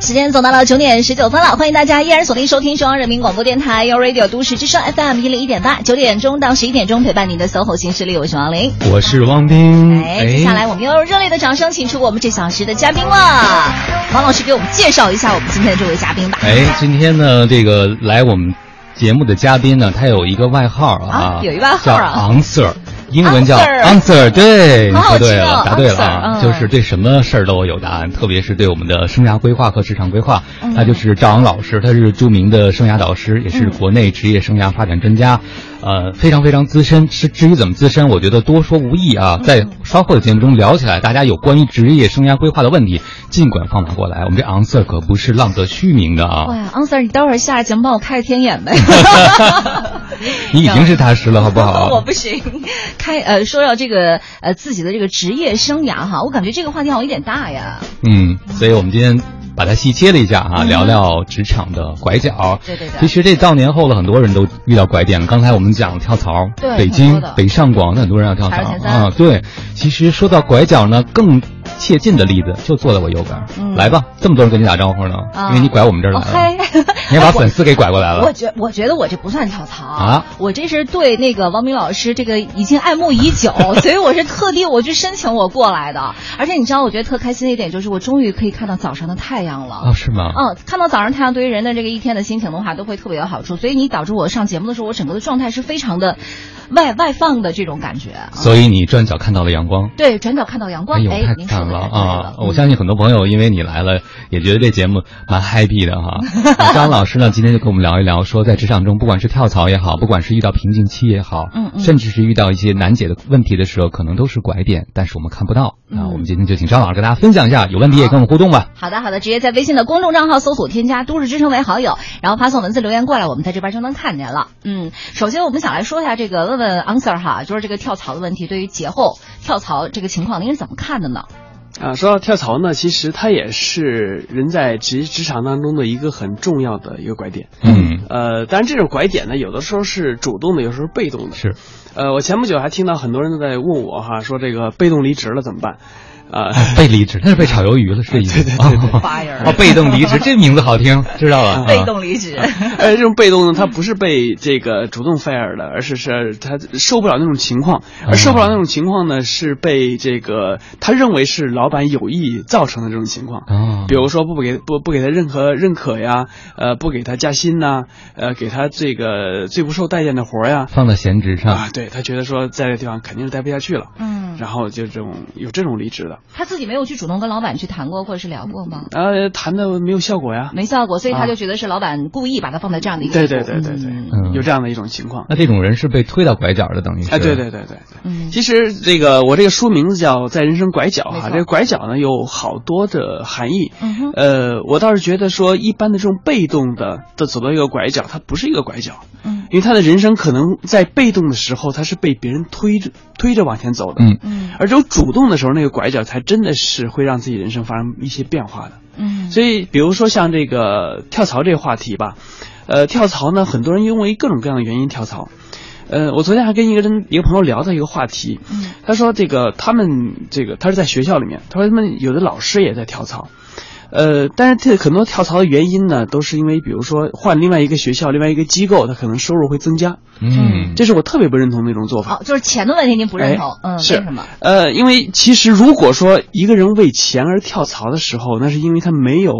时间走到了九点十九分了，欢迎大家依然锁定收听中央人民广播电台 u Radio 都市之声 FM 一零一点八，九点钟到十一点钟陪伴您的 SOHO 新势力，我是王琳，我是汪斌。哎，接下来我们用热烈的掌声请出我们这小时的嘉宾了，王老师给我们介绍一下我们今天的这位嘉宾吧。哎，今天呢，这个来我们节目的嘉宾呢，他有一个外号啊，有一外号叫 Answer。英文叫 answer，对，你说对了，答对了啊，就是对什么事儿都有答案，特别是对我们的生涯规划和职场规划。他就是赵昂老师，他是著名的生涯导师，也是国内职业生涯发展专家，呃，非常非常资深。是至于怎么资深，我觉得多说无益啊，在稍后的节目中聊起来，大家有关于职业生涯规划的问题，尽管放马过来。我们这 answer 可不是浪得虚名的啊。哇，answer，你待会儿下节目帮我开个天眼呗。你已经是大师了，好不好？我不行。开呃说到这个呃自己的这个职业生涯哈，我感觉这个话题好像有点大呀。嗯，所以我们今天把它细切了一下啊，聊聊职场的拐角。对对对。其实这到年后了，很多人都遇到拐点了。刚才我们讲跳槽，北京北上广很多人要跳槽啊。对，其实说到拐角呢，更。切近的例子就坐在我右边，来吧，这么多人跟你打招呼呢，因为你拐我们这儿来了，你还把粉丝给拐过来了。我觉我觉得我这不算跳槽啊，我这是对那个王明老师这个已经爱慕已久，所以我是特地我去申请我过来的。而且你知道，我觉得特开心的一点就是我终于可以看到早上的太阳了。哦，是吗？嗯，看到早上太阳对于人的这个一天的心情的话，都会特别有好处。所以你导致我上节目的时候，我整个的状态是非常的外外放的这种感觉。所以你转角看到了阳光。对，转角看到阳光。哎，太赞了啊！我相信很多朋友因为你来了，也觉得这节目蛮 happy 的哈。张老师呢，今天就跟我们聊一聊，说在职场中，不管是跳槽也好，不管是遇到瓶颈期也好，嗯嗯，甚至是遇到一些难解的问题的时候，可能都是拐点，但是我们看不到。那，我们今天就请张老师跟大家分享一下，有问题也跟我们互动吧。好的，好的，直接在微信的公众账号搜索添加“都市之声”为好友，然后发送文字留言过来，我们在这边就能看见了。嗯，首先我们想来说一下这个，问问 answer 哈，就是这个跳槽的问题，对于节后跳槽这个情况，您是怎么看的呢？啊，说到跳槽呢，其实它也是人在职职场当中的一个很重要的一个拐点。嗯，呃，当然这种拐点呢，有的时候是主动的，有时候是被动的。是，呃，我前不久还听到很多人都在问我哈，说这个被动离职了怎么办？啊，被离职，那是被炒鱿鱼了，是这意思。对对对，fire。哦，被动离职，这名字好听，知道了。被动离职，呃，这种被动呢，他不是被这个主动 fire 的，而是是他受不了那种情况，而受不了那种情况呢，是被这个他认为是老板有意造成的这种情况。哦，比如说不给不不给他任何认可呀，呃，不给他加薪呐，呃，给他这个最不受待见的活呀，放在闲职上啊，对他觉得说在这地方肯定是待不下去了。嗯，然后就这种有这种离职的。他自己没有去主动跟老板去谈过，或者是聊过吗？呃，谈的没有效果呀，没效果，所以他就觉得是老板故意把他放在这样的一个对对对对对，有这样的一种情况。那这种人是被推到拐角的，等于是。哎，对对对对对。其实这个我这个书名字叫《在人生拐角》哈，这个拐角呢有好多的含义。嗯呃，我倒是觉得说，一般的这种被动的的走到一个拐角，它不是一个拐角。嗯。因为他的人生可能在被动的时候，他是被别人推着推着往前走的。嗯嗯。而只有主动的时候，那个拐角才真的是会让自己人生发生一些变化的。嗯。所以，比如说像这个跳槽这个话题吧，呃，跳槽呢，很多人因为各种各样的原因跳槽。呃，我昨天还跟一个人一个朋友聊到一个话题，嗯，他说这个他们这个他是在学校里面，他说他们有的老师也在跳槽。呃，但是这很多跳槽的原因呢，都是因为比如说换另外一个学校、另外一个机构，他可能收入会增加。嗯，这是我特别不认同的一种做法。哦，就是钱的问题，您不认同？嗯，是什么？呃，因为其实如果说一个人为钱而跳槽的时候，那是因为他没有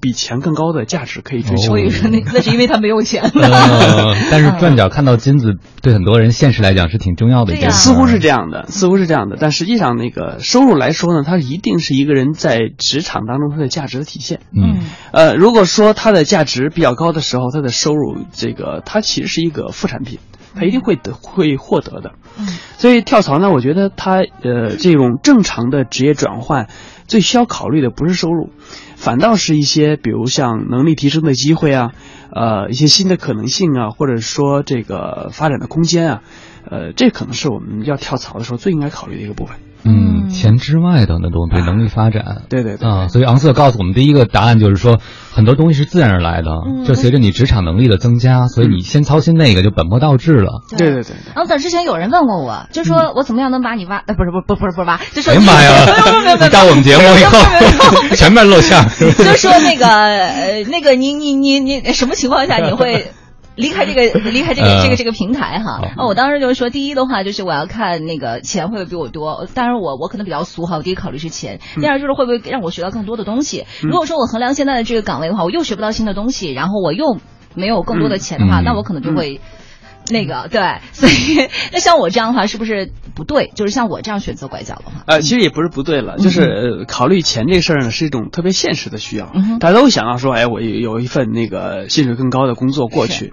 比钱更高的价值可以追求。我以为那 那是因为他没有钱。但是转角看到金子，对很多人现实来讲是挺重要的一件事。似乎是这样的，似乎是这样的，但实际上那个收入来说呢，它一定是一个人在职场当中他的价值的体现。嗯。呃，如果说它的价值比较高的时候，它的收入这个它其实是一个副产品，它一定会得会获得的。嗯，所以跳槽呢，我觉得他呃这种正常的职业转换，最需要考虑的不是收入，反倒是一些比如像能力提升的机会啊，呃一些新的可能性啊，或者说这个发展的空间啊，呃这可能是我们要跳槽的时候最应该考虑的一个部分。嗯，钱之外的那种对能力发展，对对对啊，所以昂瑟告诉我们第一个答案就是说，很多东西是自然而来的，就随着你职场能力的增加，所以你先操心那个就本末倒置了。对对对。昂瑟之前有人问过我，就说我怎么样能把你挖？呃，不是，不不不是不是挖，就说哎呀妈呀，你到我们节目以后 全面露馅，就说那个呃那个你你你你什么情况下你会？离开这个，离开这个，这个这个平台哈。哦，我当时就是说，第一的话就是我要看那个钱会不会比我多。当然我我可能比较俗哈，我第一考虑是钱。第二就是会不会让我学到更多的东西。如果说我衡量现在的这个岗位的话，我又学不到新的东西，然后我又没有更多的钱的话，那我可能就会。那个对，所以那像我这样的话，是不是不对？就是像我这样选择拐角的话，呃，其实也不是不对了，就是考虑钱这事儿呢，是一种特别现实的需要。大家都想要说，哎，我有一份那个薪水更高的工作过去，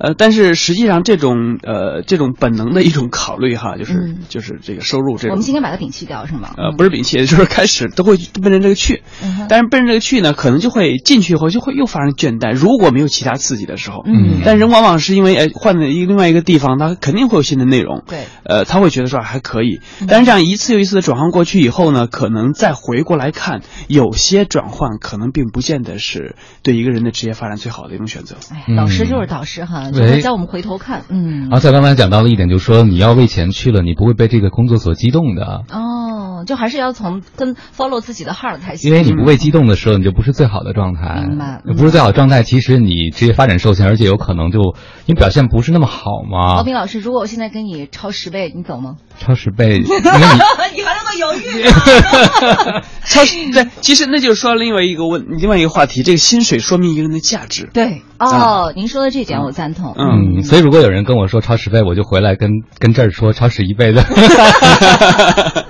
呃，但是实际上这种呃这种本能的一种考虑哈，就是就是这个收入这，我们今天把它摒弃掉是吗？呃，不是摒弃，就是开始都会奔着这个去，但是奔着这个去呢，可能就会进去以后就会又发生倦怠，如果没有其他刺激的时候，嗯，但人往往是因为哎换了一个。另外一个地方，他肯定会有新的内容。对，呃，他会觉得说还可以。但是这样一次又一次的转换过去以后呢，可能再回过来看，有些转换可能并不见得是对一个人的职业发展最好的一种选择。哎，导师就是导师哈，就是教我们回头看。嗯。而且刚才讲到了一点，就是说你要为钱去了，你不会被这个工作所激动的。哦，就还是要从跟 follow 自己的 heart 才行。因为你不被激动的时候，你就不是最好的状态。明白。不是最好的状态，其实你职业发展受限，而且有可能就你表现不是那么好。好吗？王斌老师，如果我现在跟你超十倍，你走吗？超十倍，你 你还那么犹豫？超十 对，其实那就是说另外一个问，另外一个话题，这个薪水说明一个人的价值。对，哦，您说的这点我赞同。嗯，所以如果有人跟我说超十倍，我就回来跟跟这儿说超十一倍的。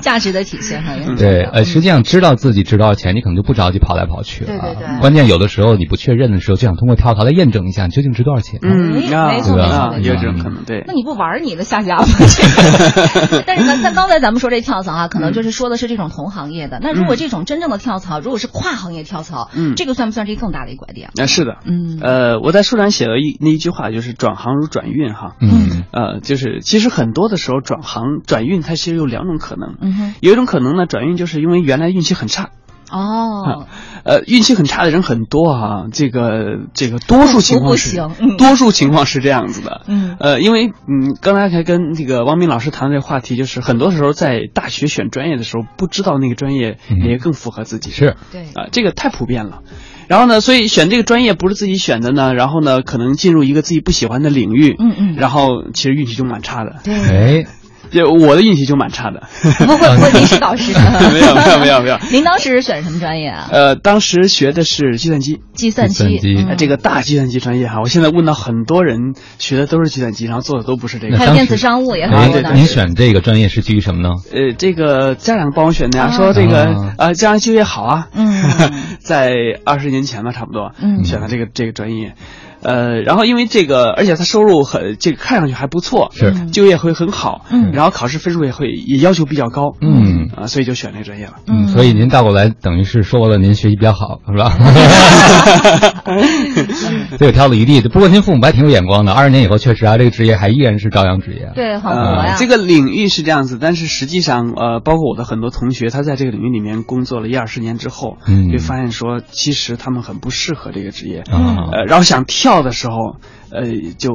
价值的体现哈。对，呃，实际上知道自己值多少钱，你可能就不着急跑来跑去了。对对对。关键有的时候你不确认的时候，就想通过跳槽来验证一下你究竟值多少钱。嗯。没错没错有这种可能对。那你不玩你的下家吗？但是咱咱刚才咱们说这跳槽啊，可能就是说的是这种同行业的。那如果这种真正的跳槽，如果是跨行业跳槽，嗯，这个算不算是一个更大的一个拐点？那，是的，嗯，呃，我在书上写了一那一句话，就是转行如转运哈，嗯，呃，就是其实很多的时候转行转运，它其实有两种可能，嗯哼，有一种可能呢，转运就是因为原来运气很差。哦，呃，运气很差的人很多啊，这个这个多数情况是，多数情况是这样子的，嗯，呃，因为嗯，刚才还跟这个汪明老师谈这个话题，就是很多时候在大学选专业的时候，不知道那个专业哪个更符合自己，是，对，啊，这个太普遍了，然后呢，所以选这个专业不是自己选的呢，然后呢，可能进入一个自己不喜欢的领域，嗯嗯，然后其实运气就蛮差的，对，哎。就我的运气就蛮差的，不不不，您是导师，没有没有没有没有。您当时选什么专业啊？呃，当时学的是计算机，计算机，这个大计算机专业哈。我现在问到很多人学的都是计算机，然后做的都不是这个。还有电子商务也很多。您选这个专业是基于什么呢？呃，这个家长帮我选的呀，说这个啊，将来就业好啊。嗯，在二十年前吧，差不多，嗯，选了这个这个专业。呃，然后因为这个，而且他收入很，这个看上去还不错，是。就业会很好，嗯，然后考试分数也会也要求比较高，嗯。啊，所以就选这个专业了，嗯，所以您倒过来等于是说了您学习比较好，是吧？对，有挑了一地，不过您父母还挺有眼光的，二十年以后确实啊，这个职业还依然是朝阳职业，对，好活呀。这个领域是这样子，但是实际上，呃，包括我的很多同学，他在这个领域里面工作了一二十年之后，嗯，就发现说，其实他们很不适合这个职业，嗯，呃，然后想跳到的时候。呃，就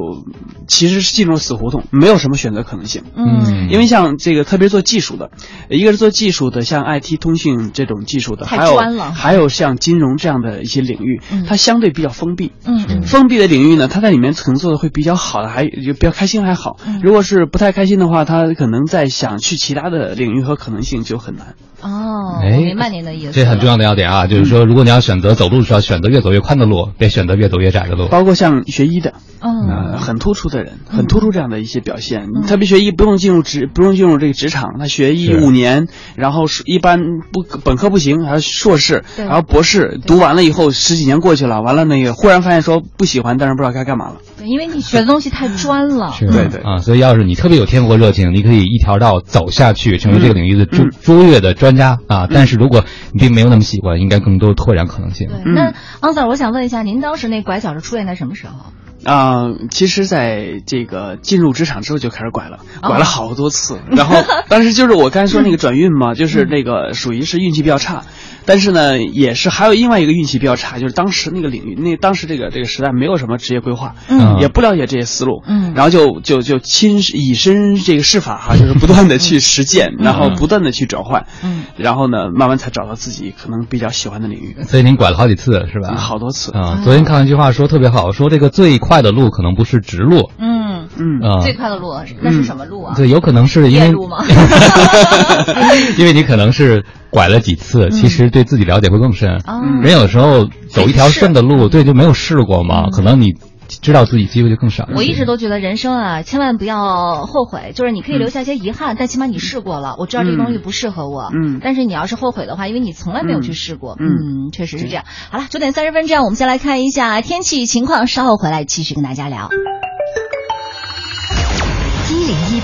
其实是进入死胡同，没有什么选择可能性。嗯，因为像这个特别做技术的，一个是做技术的，像 IT 通讯这种技术的，还有还有像金融这样的一些领域，它相对比较封闭。嗯，封闭的领域呢，它在里面可能做的会比较好的，还就比较开心还好。如果是不太开心的话，他可能在想去其他的领域和可能性就很难。哦，我明白您的意思。这很重要的要点啊，就是说，如果你要选择走路的时候，选择越走越宽的路，别选择越走越窄的路。包括像学医的。嗯，很突出的人，很突出这样的一些表现。特别学医不用进入职，不用进入这个职场，他学医五年，然后是一般不本科不行，还是硕士，然后博士读完了以后十几年过去了，完了那个忽然发现说不喜欢，但是不知道该干嘛了。对，因为你学的东西太专了。对对啊，所以要是你特别有天赋和热情，你可以一条道走下去，成为这个领域的卓卓越的专家啊。但是如果你并没有那么喜欢，应该更多拓展可能性。对，那昂 Sir，我想问一下，您当时那拐角是出现在什么时候？啊，其实在这个进入职场之后就开始拐了，拐了好多次。然后当时就是我刚才说那个转运嘛，就是那个属于是运气比较差。但是呢，也是还有另外一个运气比较差，就是当时那个领域，那当时这个这个时代没有什么职业规划，嗯，也不了解这些思路，嗯，然后就就就亲以身这个试法 哈，就是不断的去实践，然后不断的去转换，嗯，然后呢，慢慢才找到自己可能比较喜欢的领域。所以您拐了好几次是吧？好多次啊！昨天看了一句话说特别好，说这个最快的路可能不是直路，嗯嗯，最快的路那是什么路啊？对，有可能是因为路吗？因为你可能是。拐了几次，其实对自己了解会更深。人有时候走一条顺的路，对，就没有试过嘛，可能你知道自己机会就更少。我一直都觉得人生啊，千万不要后悔，就是你可以留下一些遗憾，但起码你试过了。我知道这个东西不适合我，嗯，但是你要是后悔的话，因为你从来没有去试过，嗯，确实是这样。好了，九点三十分，这样我们先来看一下天气情况，稍后回来继续跟大家聊。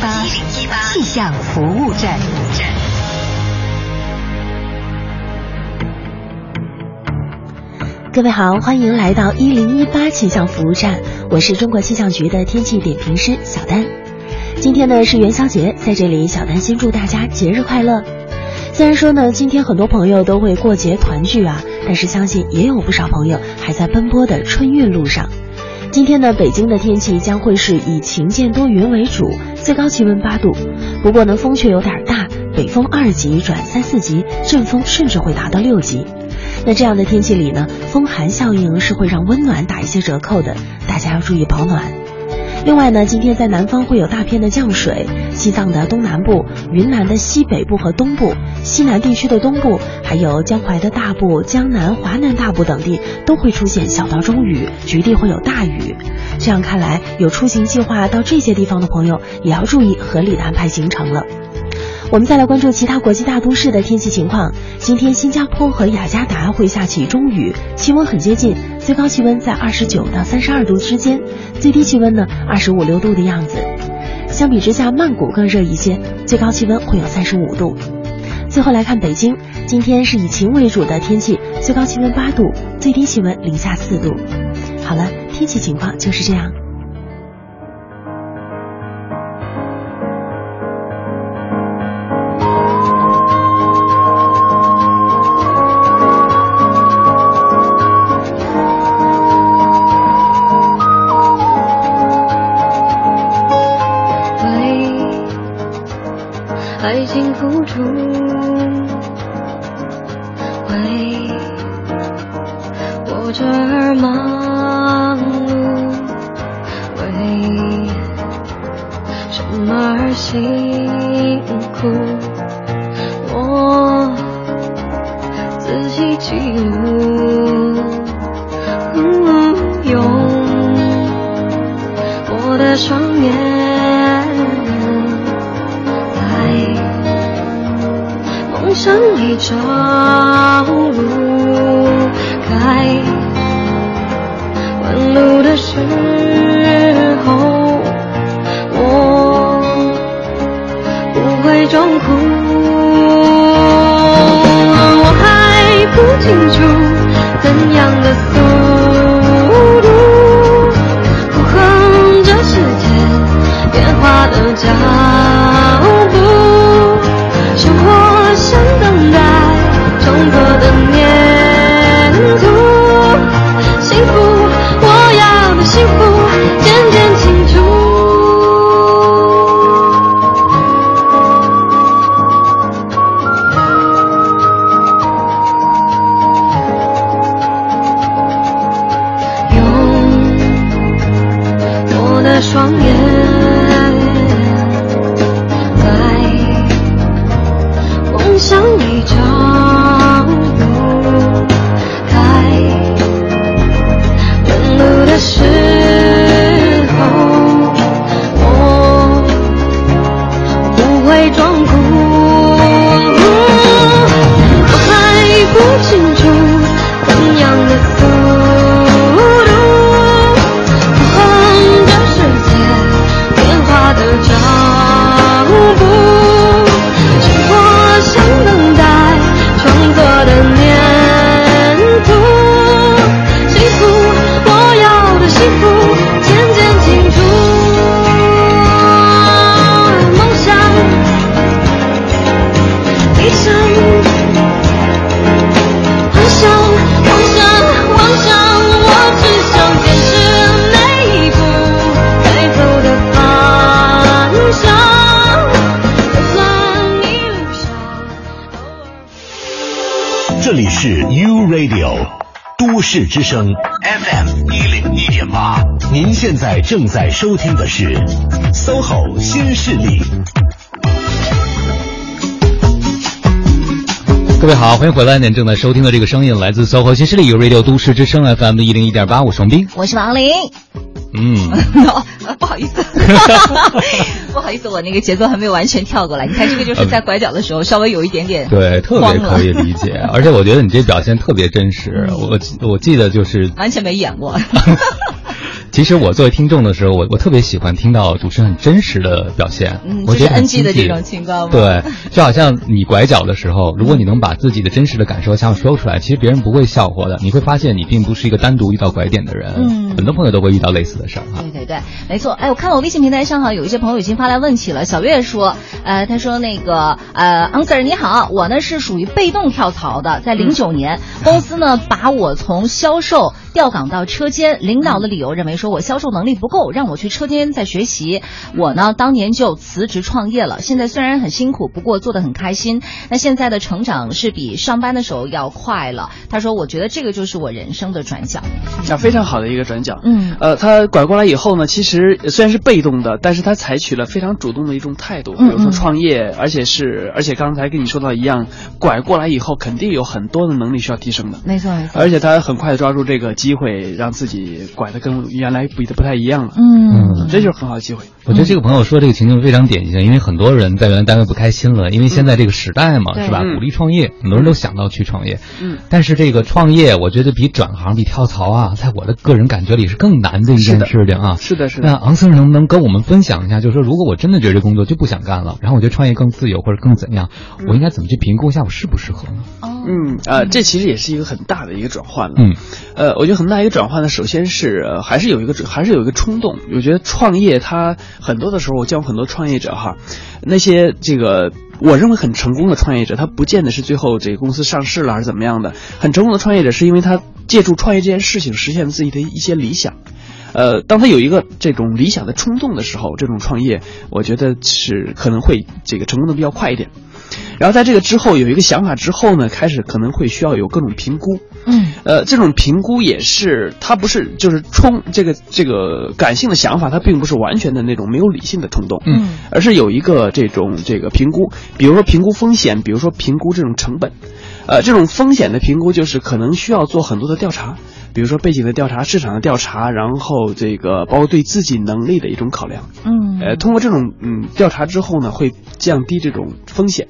一零一八气象服务站。各位好，欢迎来到一零一八气象服务站，我是中国气象局的天气点评师小丹。今天呢是元宵节，在这里小丹先祝大家节日快乐。虽然说呢，今天很多朋友都会过节团聚啊，但是相信也有不少朋友还在奔波的春运路上。今天呢，北京的天气将会是以晴间多云为主，最高气温八度，不过呢风却有点大，北风二级转三四级，阵风甚至会达到六级。那这样的天气里呢，风寒效应是会让温暖打一些折扣的，大家要注意保暖。另外呢，今天在南方会有大片的降水，西藏的东南部、云南的西北部和东部、西南地区的东部，还有江淮的大部、江南、华南大部等地都会出现小到中雨，局地会有大雨。这样看来，有出行计划到这些地方的朋友也要注意合理的安排行程了。我们再来关注其他国际大都市的天气情况。今天新加坡和雅加达会下起中雨，气温很接近，最高气温在二十九到三十二度之间，最低气温呢二十五六度的样子。相比之下，曼谷更热一些，最高气温会有三十五度。最后来看北京，今天是以晴为主的天气，最高气温八度，最低气温零下四度。好了，天气情况就是这样。市之声 FM 一零一点八，您现在正在收听的是 SOHO 新势力。各位好，欢迎回来！您正在收听的这个声音来自 SOHO 新势力 U Radio 都市之声 FM 的一零一点八，我是王斌，我是王林。嗯，不好意思，不好意思，我那个节奏还没有完全跳过来。你看，这个就是在拐角的时候稍微有一点点对，特别可以理解。而且我觉得你这表现特别真实。我我记得就是完全没演过。其实我作为听众的时候，我我特别喜欢听到主持人很真实的表现。嗯，我觉得 NG 的这种情况。对，就好像你拐角的时候，如果你能把自己的真实的感受想说出来，其实别人不会笑话的。你会发现你并不是一个单独遇到拐点的人。嗯，很多朋友都会遇到类似的事儿啊。对对对，没错。哎，我看到我微信平台上哈，有一些朋友已经发来问题了。小月说，呃，他说那个呃，Answer 你好，我呢是属于被动跳槽的，在零九年，公司呢把我从销售调岗到车间，领导的理由认为说我销售能力。不够，让我去车间再学习。我呢，当年就辞职创业了。现在虽然很辛苦，不过做的很开心。那现在的成长是比上班的时候要快了。他说：“我觉得这个就是我人生的转角，啊，非常好的一个转角。嗯，呃，他拐过来以后呢，其实虽然是被动的，但是他采取了非常主动的一种态度，比如说创业，而且是而且刚才跟你说到一样，拐过来以后肯定有很多的能力需要提升的。没错，没错。而且他很快的抓住这个机会，让自己拐得跟原来比的不太一样。”了，嗯，这就是很好的机会。我觉得这个朋友说这个情境非常典型，因为很多人在原来单位不开心了，因为现在这个时代嘛，是吧？鼓励创业，很多人都想到去创业。嗯，但是这个创业，我觉得比转行、比跳槽啊，在我的个人感觉里是更难的一件事情啊。是的，是的。那昂森能不能跟我们分享一下？就是说，如果我真的觉得这工作就不想干了，然后我觉得创业更自由或者更怎样，我应该怎么去评估一下我适不适合呢？哦，嗯啊，这其实也是一个很大的一个转换了。嗯，呃，我觉得很大一个转换呢，首先是还是有一个还是有一个冲动。我觉得创业它很多的时候，我见过很多创业者哈，那些这个我认为很成功的创业者，他不见得是最后这个公司上市了还是怎么样的。很成功的创业者是因为他借助创业这件事情实现了自己的一些理想。呃，当他有一个这种理想的冲动的时候，这种创业，我觉得是可能会这个成功的比较快一点。然后在这个之后有一个想法之后呢，开始可能会需要有各种评估，嗯，呃，这种评估也是它不是就是冲这个这个感性的想法，它并不是完全的那种没有理性的冲动，嗯，而是有一个这种这个评估，比如说评估风险，比如说评估这种成本，呃，这种风险的评估就是可能需要做很多的调查，比如说背景的调查、市场的调查，然后这个包括对自己能力的一种考量，嗯，呃，通过这种嗯调查之后呢，会降低这种风险。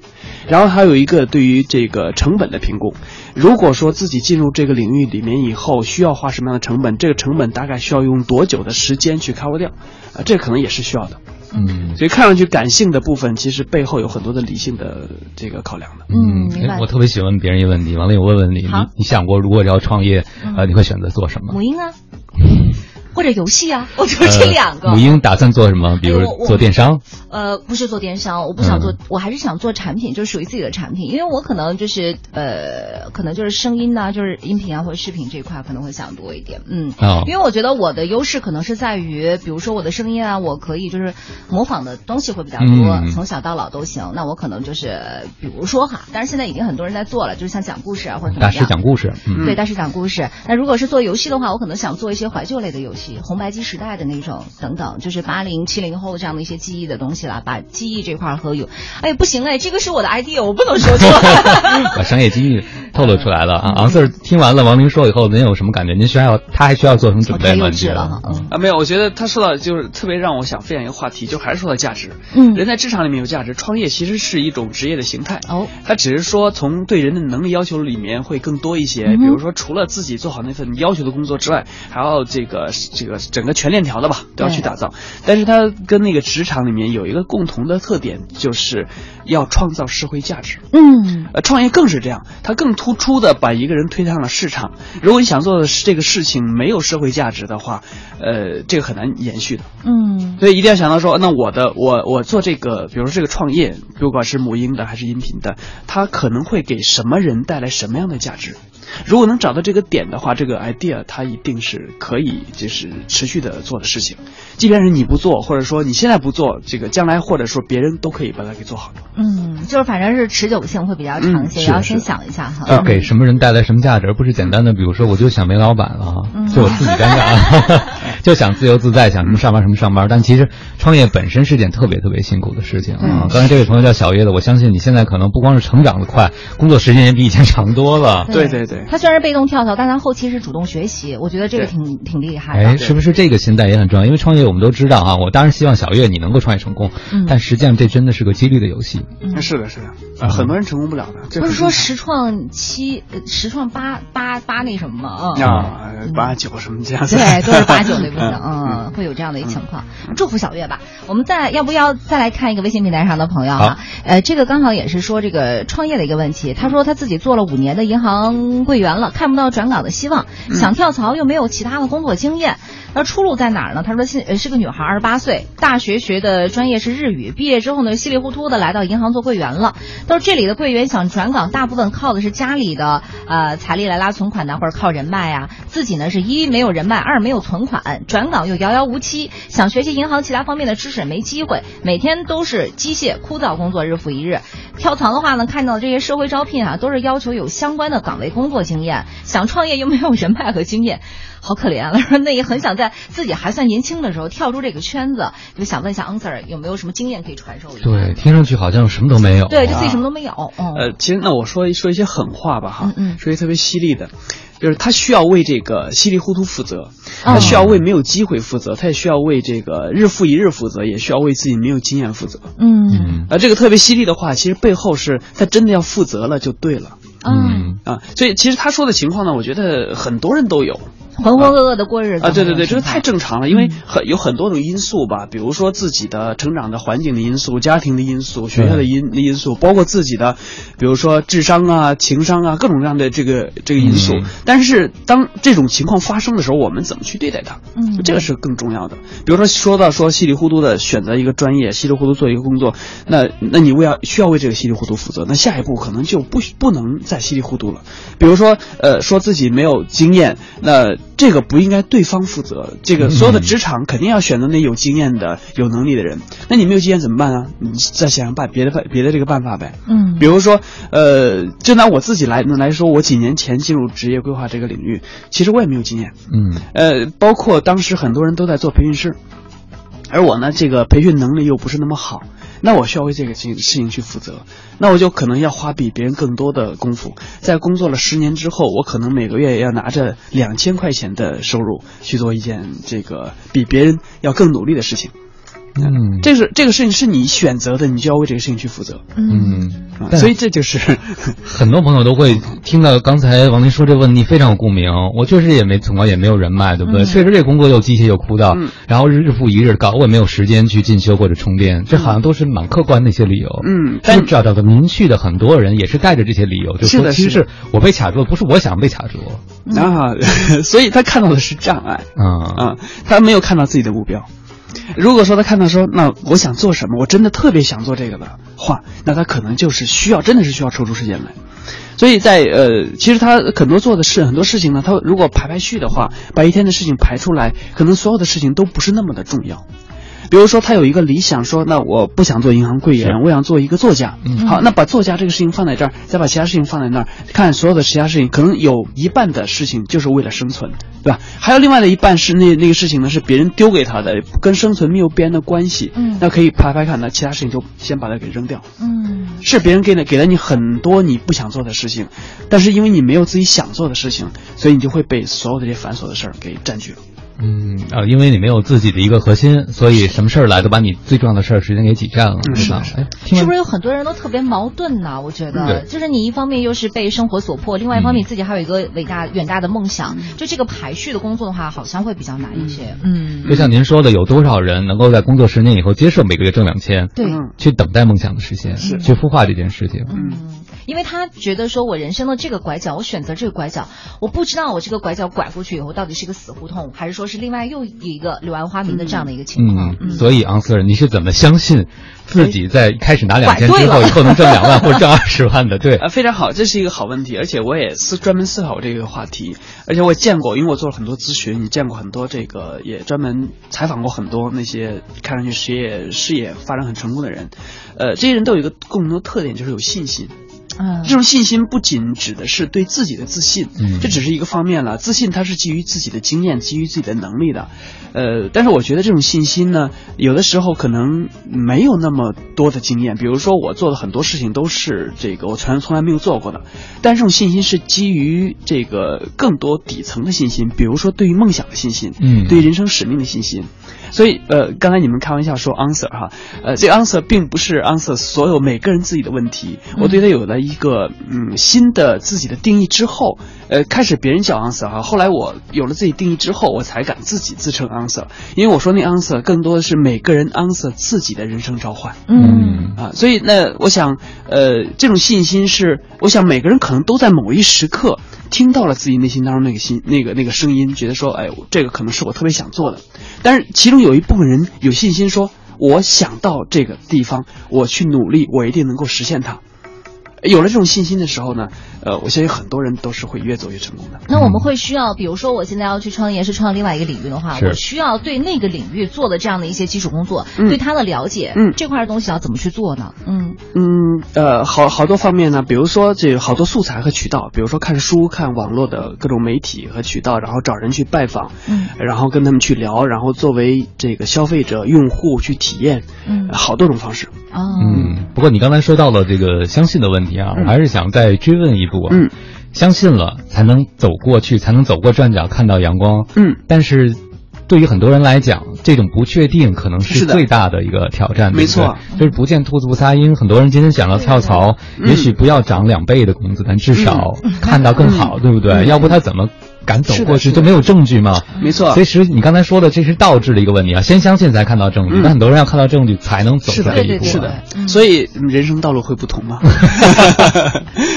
然后还有一个对于这个成本的评估，如果说自己进入这个领域里面以后需要花什么样的成本，这个成本大概需要用多久的时间去 cover 掉，啊，这可能也是需要的。嗯，所以看上去感性的部分，其实背后有很多的理性的这个考量的。嗯，明白。我特别喜欢问别人一个问题，完了我问问你，你你想过如果要创业，呃，你会选择做什么？母婴啊。或者游戏啊，我就这两个。母婴打算做什么？比如做电商？呃，不是做电商，我不想做，我还是想做产品，就是属于自己的产品。因为我可能就是呃，可能就是声音呐，就是音频啊或者视频这一块可能会想多一点。嗯，因为我觉得我的优势可能是在于，比如说我的声音啊，我可以就是模仿的东西会比较多，从小到老都行。那我可能就是比如说哈，但是现在已经很多人在做了，就是像讲故事啊或者怎么样。大师讲故事，对，大师讲故事。那如果是做游戏的话，我可能想做一些怀旧类的游戏。红白机时代的那种等等，就是八零七零后这样的一些记忆的东西了，把记忆这块和有，哎不行哎，这个是我的 idea，我不能说出来。把商业机密透露出来了啊！昂 Sir 听完了王明说以后，您有什么感觉？您需要他还需要做什么准备吗？太幼稚了啊！没有，我觉得他说到就是特别让我想分享一个话题，就还是说到价值。嗯，人在职场里面有价值，创业其实是一种职业的形态。哦，他只是说从对人的能力要求里面会更多一些，比如说除了自己做好那份要求的工作之外，还要这个这个整个全链条的吧，都要去打造。但是它跟那个职场里面有一个共同的特点，就是要创造社会价值。嗯，呃，创业更是这样，它更突出的把一个人推向了市场。如果你想做的这个事情没有社会价值的话，呃，这个很难延续的。嗯，所以一定要想到说，那我的我我做这个，比如说这个创业，不管是母婴的还是音频的，它可能会给什么人带来什么样的价值？如果能找到这个点的话，这个 idea 它一定是可以就是持续的做的事情。即便是你不做，或者说你现在不做，这个将来或者说别人都可以把它给做好。嗯，就是反正是持久性会比较长一些，要先想一下哈。要给什么人带来什么价值，而不是简单的，比如说我就想没老板了，就我自己干干，就想自由自在，想什么上班什么上班。但其实创业本身是件特别特别辛苦的事情啊。刚才这位朋友叫小月的，我相信你现在可能不光是成长的快，工作时间也比以前长多了。对对对。他虽然是被动跳槽，但他后期是主动学习，我觉得这个挺挺厉害的。哎，是不是这个心态也很重要？因为创业我们都知道啊，我当然希望小月你能够创业成功，但实际上这真的是个几率的游戏。是的，是的，啊，很多人成功不了的。不是说十创七，十创八八八那什么吗？啊，八九什么这样？对，都是八九对不对？嗯，会有这样的一个情况。祝福小月吧。我们再要不要再来看一个微信平台上的朋友啊？呃，这个刚好也是说这个创业的一个问题。他说他自己做了五年的银行柜员了，看不到转岗的希望，想跳槽又没有其他的工作经验。那出路在哪儿呢？他说是是个女孩，二十八岁，大学学的专业是日语，毕业之后呢，稀里糊涂的来到银行做柜员了。他说这里的柜员想转岗，大部分靠的是家里的呃财力来拉存款的，或者靠人脉啊。自己呢是一没有人脉，二没有存款，转岗又遥遥无期，想学习银行其他方面的知识没机会，每天都是机械枯燥工作，日复一日。跳槽的话呢，看到这些社会招聘啊，都是要求有相关的岗位工作经验，想创业又没有人脉和经验。好可怜，了 那也很想在自己还算年轻的时候跳出这个圈子，就想问一下 Answer 有没有什么经验可以传授一下？对，听上去好像什么都没有。对，就自己什么都没有。呃，其实那我说说一些狠话吧，哈，说一些特别犀利的，就是他需要为这个稀里糊涂负责，他需要为没有机会负责，他也需要为这个日复一日负责，也需要为自己没有经验负责。嗯，啊，这个特别犀利的话，其实背后是他真的要负责了就对了。嗯啊，所以其实他说的情况呢，我觉得很多人都有。浑浑噩噩的过日子啊！对对对，这个太正常了，因为很有很多种因素吧，比如说自己的成长的环境的因素、家庭的因素、学校的因因素，包括自己的，比如说智商啊、情商啊，各种各样的这个这个因素。但是当这种情况发生的时候，我们怎么去对待它？嗯，这个是更重要的。比如说说到说稀里糊涂的选择一个专业，稀里糊涂做一个工作，那那你为要需要为这个稀里糊涂负责，那下一步可能就不不能再稀里糊涂了。比如说呃，说自己没有经验，那。这个不应该对方负责，这个所有的职场肯定要选择那有经验的、有能力的人。那你没有经验怎么办啊？你再想想办别的办别的这个办法呗。嗯，比如说，呃，就拿我自己来来说，我几年前进入职业规划这个领域，其实我也没有经验。嗯，呃，包括当时很多人都在做培训师，而我呢，这个培训能力又不是那么好。那我需要为这个事事情去负责，那我就可能要花比别人更多的功夫。在工作了十年之后，我可能每个月要拿着两千块钱的收入去做一件这个比别人要更努力的事情。嗯，这是这个事情是你选择的，你就要为这个事情去负责。嗯，所以这就是 很多朋友都会听到刚才王林说这个问题非常有共鸣。我确实也没存款，也没有人脉，对不对？确实这工作又机械又枯燥，然后日复一日搞，我也没有时间去进修或者充电，这好像都是蛮客观的一些理由。嗯，但找到的您去的很多人也是带着这些理由，就说其实是我被卡住了，不是我想被卡住。啊，所以他看到的是障碍。嗯啊，他没有看到自己的目标。如果说他看到说，那我想做什么，我真的特别想做这个的话，那他可能就是需要，真的是需要抽出时间来。所以在呃，其实他很多做的事，很多事情呢，他如果排排序的话，把一天的事情排出来，可能所有的事情都不是那么的重要。比如说，他有一个理想，说那我不想做银行柜员，我想做一个作家。好，那把作家这个事情放在这儿，再把其他事情放在那儿，看所有的其他事情，可能有一半的事情就是为了生存，对吧？还有另外的一半是那那个事情呢，是别人丢给他的，跟生存没有边的关系。嗯，那可以排排看，那其他事情就先把它给扔掉。嗯，是别人给了给了你很多你不想做的事情，但是因为你没有自己想做的事情，所以你就会被所有的这些繁琐的事儿给占据了。嗯啊，因为你没有自己的一个核心，所以什么事儿来都把你最重要的事儿时间给挤占了，是吧？哎，是不是有很多人都特别矛盾呢？我觉得，就是你一方面又是被生活所迫，另外一方面自己还有一个伟大远大的梦想，就这个排序的工作的话，好像会比较难一些。嗯，就像您说的，有多少人能够在工作十年以后接受每个月挣两千？对，去等待梦想的实现，是去孵化这件事情。嗯。因为他觉得说我人生的这个拐角，我选择这个拐角，我不知道我这个拐角拐过去以后到底是一个死胡同，还是说是另外又一个柳暗花明的这样的一个情况。嗯，所以昂 Sir，你是怎么相信自己在开始拿两千之后以后能挣两万或者挣二十万的？对，啊，非常好，这是一个好问题，而且我也思专门思考这个话题，而且我见过，因为我做了很多咨询，你见过很多这个，也专门采访过很多那些看上去事业事业发展很成功的人，呃，这些人都有一个共同的特点，就是有信心。嗯，这种信心不仅指的是对自己的自信，嗯，这只是一个方面了。自信它是基于自己的经验，基于自己的能力的，呃，但是我觉得这种信心呢，有的时候可能没有那么多的经验。比如说，我做的很多事情都是这个我从从来没有做过的，但这种信心是基于这个更多底层的信心，比如说对于梦想的信心，嗯，对于人生使命的信心。所以，呃，刚才你们开玩笑说 answer 哈，呃，这个 answer 并不是 answer 所有每个人自己的问题。我对他有了一个嗯新的自己的定义之后，呃，开始别人叫 answer 哈，后来我有了自己定义之后，我才敢自己自称 answer。因为我说那 answer 更多的是每个人 answer 自己的人生召唤。嗯啊，所以那我想，呃，这种信心是，我想每个人可能都在某一时刻听到了自己内心当中那个心那个那个声音，觉得说，哎，这个可能是我特别想做的。但是其中有一部分人有信心说，我想到这个地方，我去努力，我一定能够实现它。有了这种信心的时候呢，呃，我相信很多人都是会越走越成功的。那我们会需要，比如说我现在要去创业，是创另外一个领域的话，我需要对那个领域做的这样的一些基础工作，对它的了解，嗯，这块的东西要怎么去做呢？嗯嗯呃，好好多方面呢，比如说这好多素材和渠道，比如说看书、看网络的各种媒体和渠道，然后找人去拜访，嗯，然后跟他们去聊，然后作为这个消费者、用户去体验，嗯，好多种方式。哦，嗯，不过你刚才说到了这个相信的问题啊，我还是想再追问一嗯，相信了才能走过去，才能走过转角看到阳光。嗯，但是对于很多人来讲，这种不确定可能是最大的一个挑战。没错，就是不见兔子不撒鹰。很多人今天想到跳槽，也许不要涨两倍的工资，但至少看到更好，对不对？要不他怎么？敢走过去就没有证据吗？没错，其实你刚才说的这是倒置的一个问题啊，先相信才看到证据，但很多人要看到证据才能走出这一步。是的，所以人生道路会不同吗？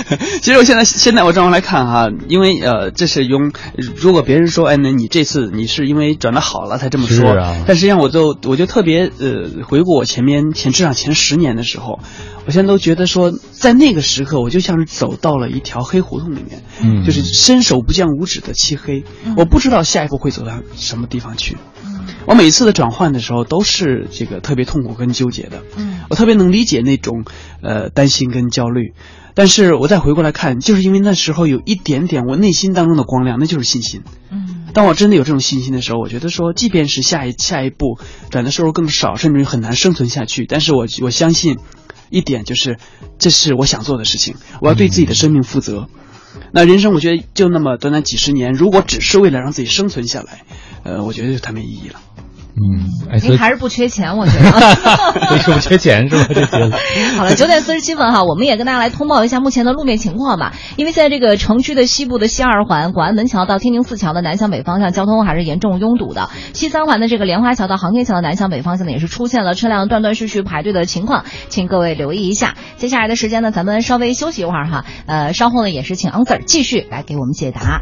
其实我现在现在我转过来看哈，因为呃，这是用如果别人说哎，那你这次你是因为转的好了才这么说，但实际上我就我就特别呃回顾我前面前至少前十年的时候，我现在都觉得说在那个时刻我就像是走到了一条黑胡同里面，嗯，就是伸手不见五指的。漆黑，我不知道下一步会走到什么地方去。我每次的转换的时候都是这个特别痛苦跟纠结的。嗯，我特别能理解那种呃担心跟焦虑，但是我再回过来看，就是因为那时候有一点点我内心当中的光亮，那就是信心。嗯，当我真的有这种信心的时候，我觉得说，即便是下一下一步转的收入更少，甚至于很难生存下去，但是我我相信一点就是，这是我想做的事情，我要对自己的生命负责。那人生我觉得就那么短短几十年，如果只是为了让自己生存下来，呃，我觉得就太没意义了。嗯，您还是不缺钱，我觉得。是不缺钱是吧？这些。好了，九点四十七分哈，我们也跟大家来通报一下目前的路面情况吧。因为在这个城区的西部的西二环广安门桥到天宁寺桥的南向北方向交通还是严重拥堵的，西三环的这个莲花桥到航天桥的南向北方向呢也是出现了车辆断断续续排队的情况，请各位留意一下。接下来的时间呢，咱们稍微休息一会儿哈，呃，稍后呢也是请 Answer 继续来给我们解答。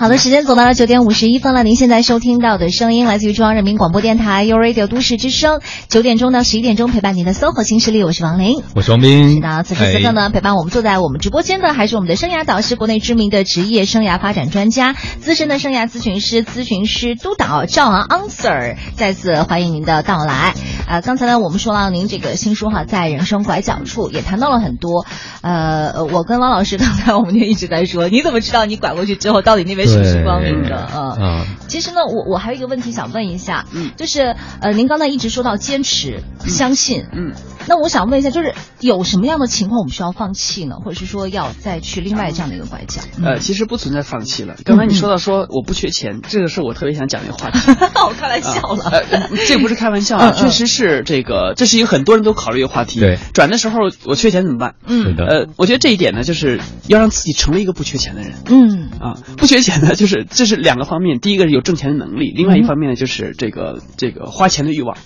好的，时间走到了九点五十一分了。您现在收听到的声音来自于中央人民广播电台 u Radio 都市之声，九点钟到十一点钟陪伴您的 SOHO 新势力，我是王琳，我是王斌。是的，此时此刻呢，陪伴我们坐在我们直播间的还是我们的生涯导师，国内知名的职业生涯发展专家、资深的生涯咨询师、咨询师督导赵昂 Answer，再次欢迎您的到来。啊，刚才呢，我们说到您这个新书哈，在人生拐角处也谈到了很多。呃，我跟汪老师 刚才我们就一直在说，你怎么知道你拐过去之后，到底那边是不是光明的？嗯，其实呢，我我还有一个问题想问一下，嗯，就是呃，您刚才一直说到坚持、相信，嗯，那我想问一下，就是有什么样的情况我们需要放弃呢？或者是说要再去另外这样的一个拐角？呃，其实不存在放弃了。刚才你说到说我不缺钱，这个是我特别想讲的话题。我 开玩笑了，呃，这不是开玩笑啊，确实是这个，这是一个很多人都考虑的话题。对，转的时候我缺钱怎么办？嗯，呃，我觉得这一点呢，就是要让自己成为一个不缺钱的人。嗯，啊，不缺钱呢，就是这是两个方面，第一个是有挣钱的能力，另外一方面呢，就是这个这个花钱的欲望，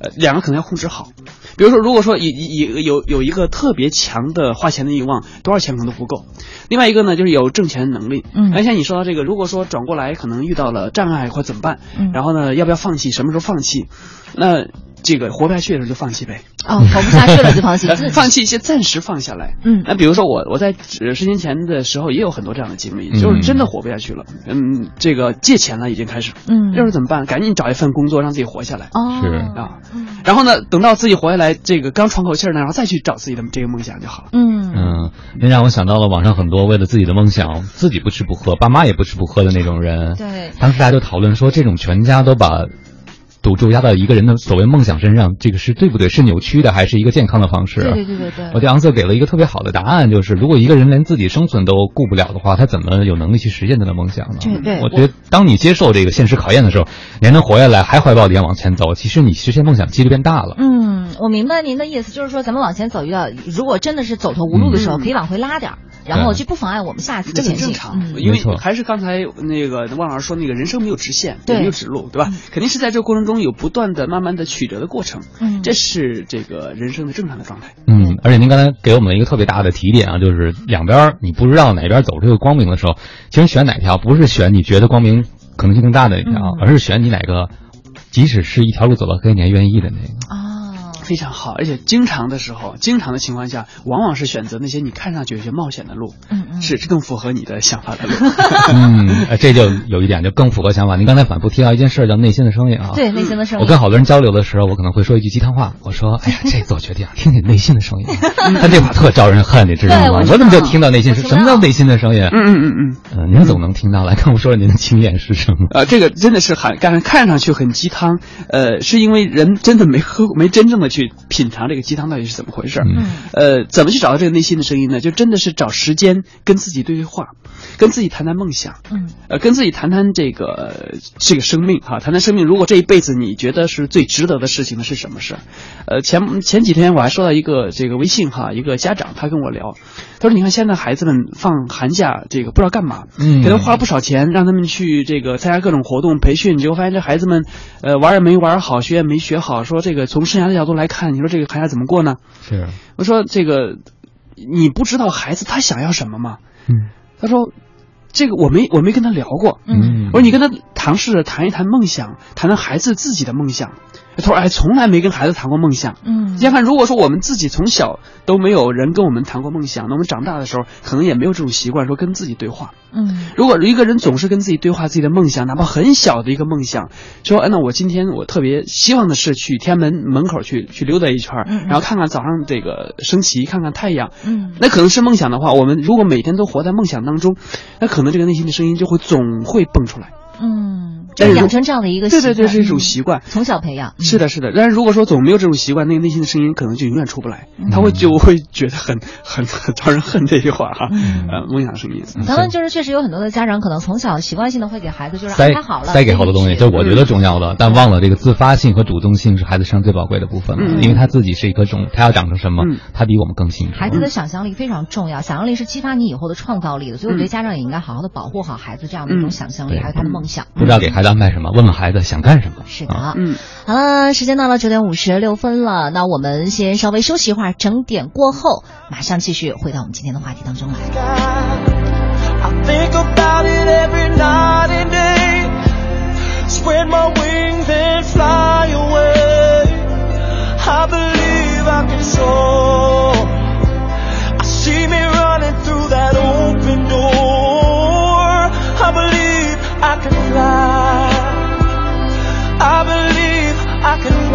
呃，两个可能要控制好。比如说，如果说有有有有一个特别强的花钱的欲望，多少钱可能都不够。另外一个呢，就是有挣钱能力。嗯，而像你说到这个，如果说转过来可能遇到了障碍或怎么办？嗯，然后呢，要不要放弃？什么时候放弃？那。这个活不下去的时候就放弃呗。哦，活不下去了就放弃，放弃一些暂时放下来。嗯，那比如说我我在十年前的时候也有很多这样的经历，就是真的活不下去了。嗯，这个借钱了已经开始。嗯，这时候怎么办？赶紧找一份工作让自己活下来。哦，是啊。然后呢，等到自己活下来，这个刚喘口气儿呢，然后再去找自己的这个梦想就好了。嗯嗯，那让我想到了网上很多为了自己的梦想，自己不吃不喝，爸妈也不吃不喝的那种人。对。当时大家就讨论说，这种全家都把。赌注压到一个人的所谓梦想身上，这个是对不对？是扭曲的，还是一个健康的方式？对对对对对。我对昂瑟给了一个特别好的答案，就是如果一个人连自己生存都顾不了的话，他怎么有能力去实现他的梦想呢？对对。我觉得，当你接受这个现实考验的时候，你还能活下来，还怀抱点往前走，其实你实现梦想几率变大了。嗯，我明白您的意思，就是说咱们往前走，遇到如果真的是走投无路的时候，可以往回拉点儿。然后这不妨碍我们下次的前进，因为还是刚才那个汪老师说那个人生没有直线，没有指路，对吧？肯定是在这个过程中有不断的、慢慢的曲折的过程，嗯，这是这个人生的正常的状态。嗯，而且您刚才给我们一个特别大的提点啊，就是两边你不知道哪边走这个光明的时候，其实选哪条不是选你觉得光明可能性更大的那条，而是选你哪个，即使是一条路走到黑，你还愿意的那个。啊。非常好，而且经常的时候，经常的情况下，往往是选择那些你看上去有些冒险的路，嗯嗯，是更符合你的想法的路。嗯，这就有一点就更符合想法。您刚才反复提到一件事，叫内心的声音啊。对，内心的声音。我跟好多人交流的时候，我可能会说一句鸡汤话，我说：“ 哎呀，这做决定听听内心的声音。”他这话特招人恨，你知道吗？我怎么就听到内心？什么叫内心的声音？嗯嗯嗯嗯。嗯，您总能听到，来跟我说说您的经验是什么？呃，这个真的是很看看上去很鸡汤，呃，是因为人真的没喝，没真正的去品尝这。个鸡汤到底是怎么回事？嗯，呃，怎么去找到这个内心的声音呢？就真的是找时间跟自己对对话，跟自己谈谈梦想，嗯，呃，跟自己谈谈这个这个生命哈，谈谈生命。如果这一辈子你觉得是最值得的事情呢，是什么事？呃，前前几天我还收到一个这个微信哈，一个家长他跟我聊，他说：“你看现在孩子们放寒假，这个不知道干嘛，嗯，给他花了不少钱，让他们去这个参加各种活动培训，结果发现这孩子们，呃，玩也没玩好，学也没学好。说这个从生涯的角度来看，你说这个寒假。”怎么过呢？是我说这个，你不知道孩子他想要什么吗？嗯，他说这个我没我没跟他聊过。嗯，我说你跟他尝试着谈一谈梦想，谈谈孩子自己的梦想。他说哎，从来没跟孩子谈过梦想。嗯，你看，如果说我们自己从小都没有人跟我们谈过梦想，那我们长大的时候可能也没有这种习惯，说跟自己对话。嗯，如果一个人总是跟自己对话自己的梦想，哪怕很小的一个梦想，说哎，那我今天我特别希望的是去天安门门口去去溜达一圈，然后看看早上这个升旗，看看太阳。嗯，那可能是梦想的话，我们如果每天都活在梦想当中，那可能这个内心的声音就会总会蹦出来。嗯，就养成这样的一个习惯对对对，是一种习惯，从小培养。是的，是的。但是如果说总没有这种习惯，那个内心的声音可能就永远出不来，他会就会觉得很很很招人恨这一会儿哈。呃，梦想声音。咱们就是确实有很多的家长可能从小习惯性的会给孩子就是塞好了，塞给好多东西，这我觉得重要的，但忘了这个自发性和主动性是孩子身上最宝贵的部分了，因为他自己是一颗种，他要长成什么，他比我们更清楚。孩子的想象力非常重要，想象力是激发你以后的创造力的，所以我觉得家长也应该好好的保护好孩子这样的一种想象力，还有他的梦想。不知道给孩子安排什么，问问孩子想干什么。是的，嗯，好了，时间到了九点五十六分了，那我们先稍微休息一会儿，整点过后马上继续回到我们今天的话题当中来。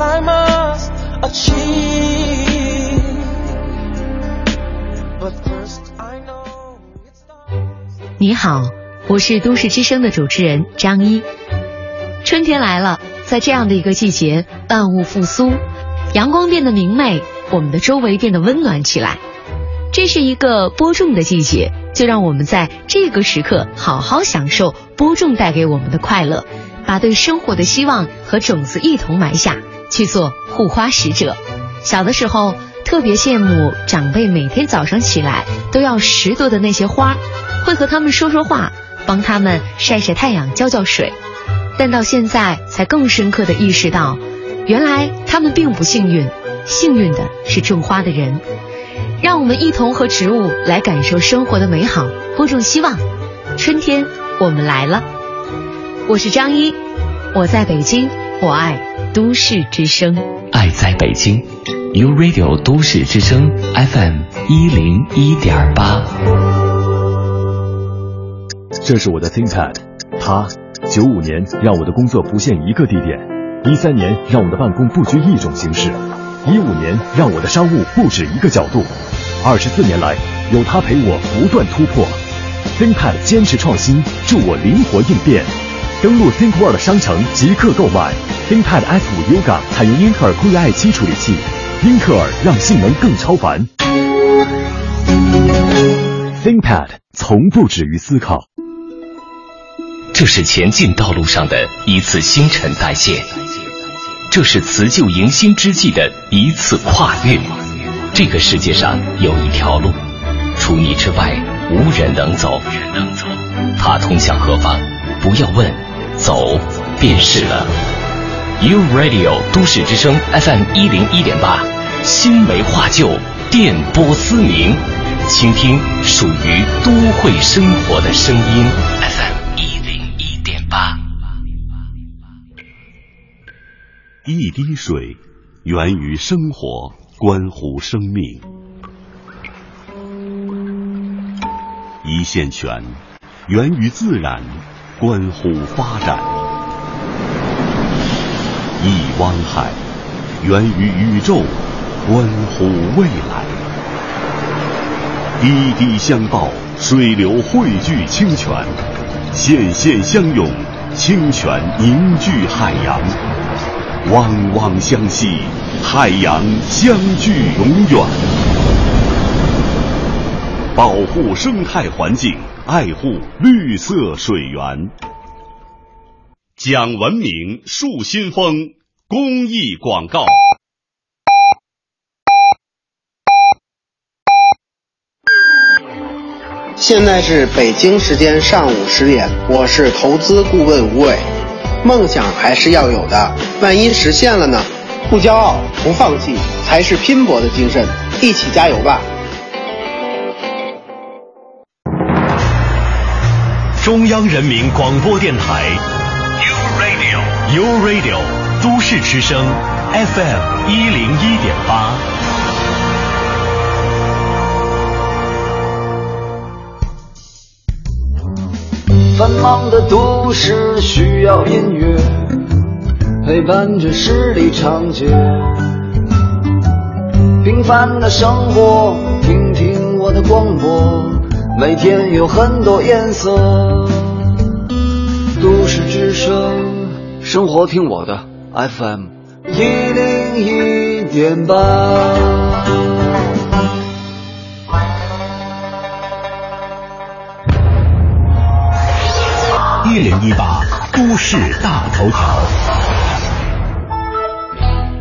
I must achieve. But first I know it's 你好，我是都市之声的主持人张一。春天来了，在这样的一个季节，万物复苏，阳光变得明媚，我们的周围变得温暖起来。这是一个播种的季节，就让我们在这个时刻好好享受播种带给我们的快乐，把对生活的希望和种子一同埋下，去做护花使者。小的时候特别羡慕长辈每天早上起来都要拾掇的那些花，会和他们说说话，帮他们晒晒太阳、浇浇水。但到现在才更深刻的意识到，原来他们并不幸运，幸运的是种花的人。让我们一同和植物来感受生活的美好，播种希望。春天，我们来了。我是张一，我在北京，我爱都市之声。爱在北京，U Radio 都市之声 FM 一零一点八。这是我的 ThinkPad，它。九五年让我的工作不限一个地点，一三年让我的办公不拘一种形式，一五年让我的商务不止一个角度，二十四年来有它陪我不断突破。ThinkPad 坚持创新，助我灵活应变。登录 ThinkWorld 商城即刻购买 ThinkPad S 五 Yoga，采用英特尔酷睿 i7 处理器，英特尔让性能更超凡。ThinkPad 从不止于思考。这是前进道路上的一次新陈代谢，这是辞旧迎新之际的一次跨越。这个世界上有一条路，除你之外无人能走。它通向何方？不要问，走便是了。U Radio 都市之声 FM 一零一点八，新梅化旧，电波嘶鸣，倾听属于都会生活的声音。一滴水源于生活，关乎生命；一线泉源于自然，关乎发展；一汪海源于宇宙，关乎未来。滴滴相报，水流汇聚清泉；线线相拥，清泉凝聚海洋。汪汪相惜，海洋相聚永远。保护生态环境，爱护绿色水源。讲文明树新风公益广告。现在是北京时间上午十点，我是投资顾问吴伟。梦想还是要有的，万一实现了呢？不骄傲，不放弃，才是拼搏的精神。一起加油吧！中央人民广播电台。，U Radio，U Radio，都市之声，FM 一零一点八。繁忙的都市需要音乐陪伴着十里长街，平凡的生活，听听我的广播，每天有很多颜色。都市之声，生活听我的 FM 一零一点八。一零一八都市大头条。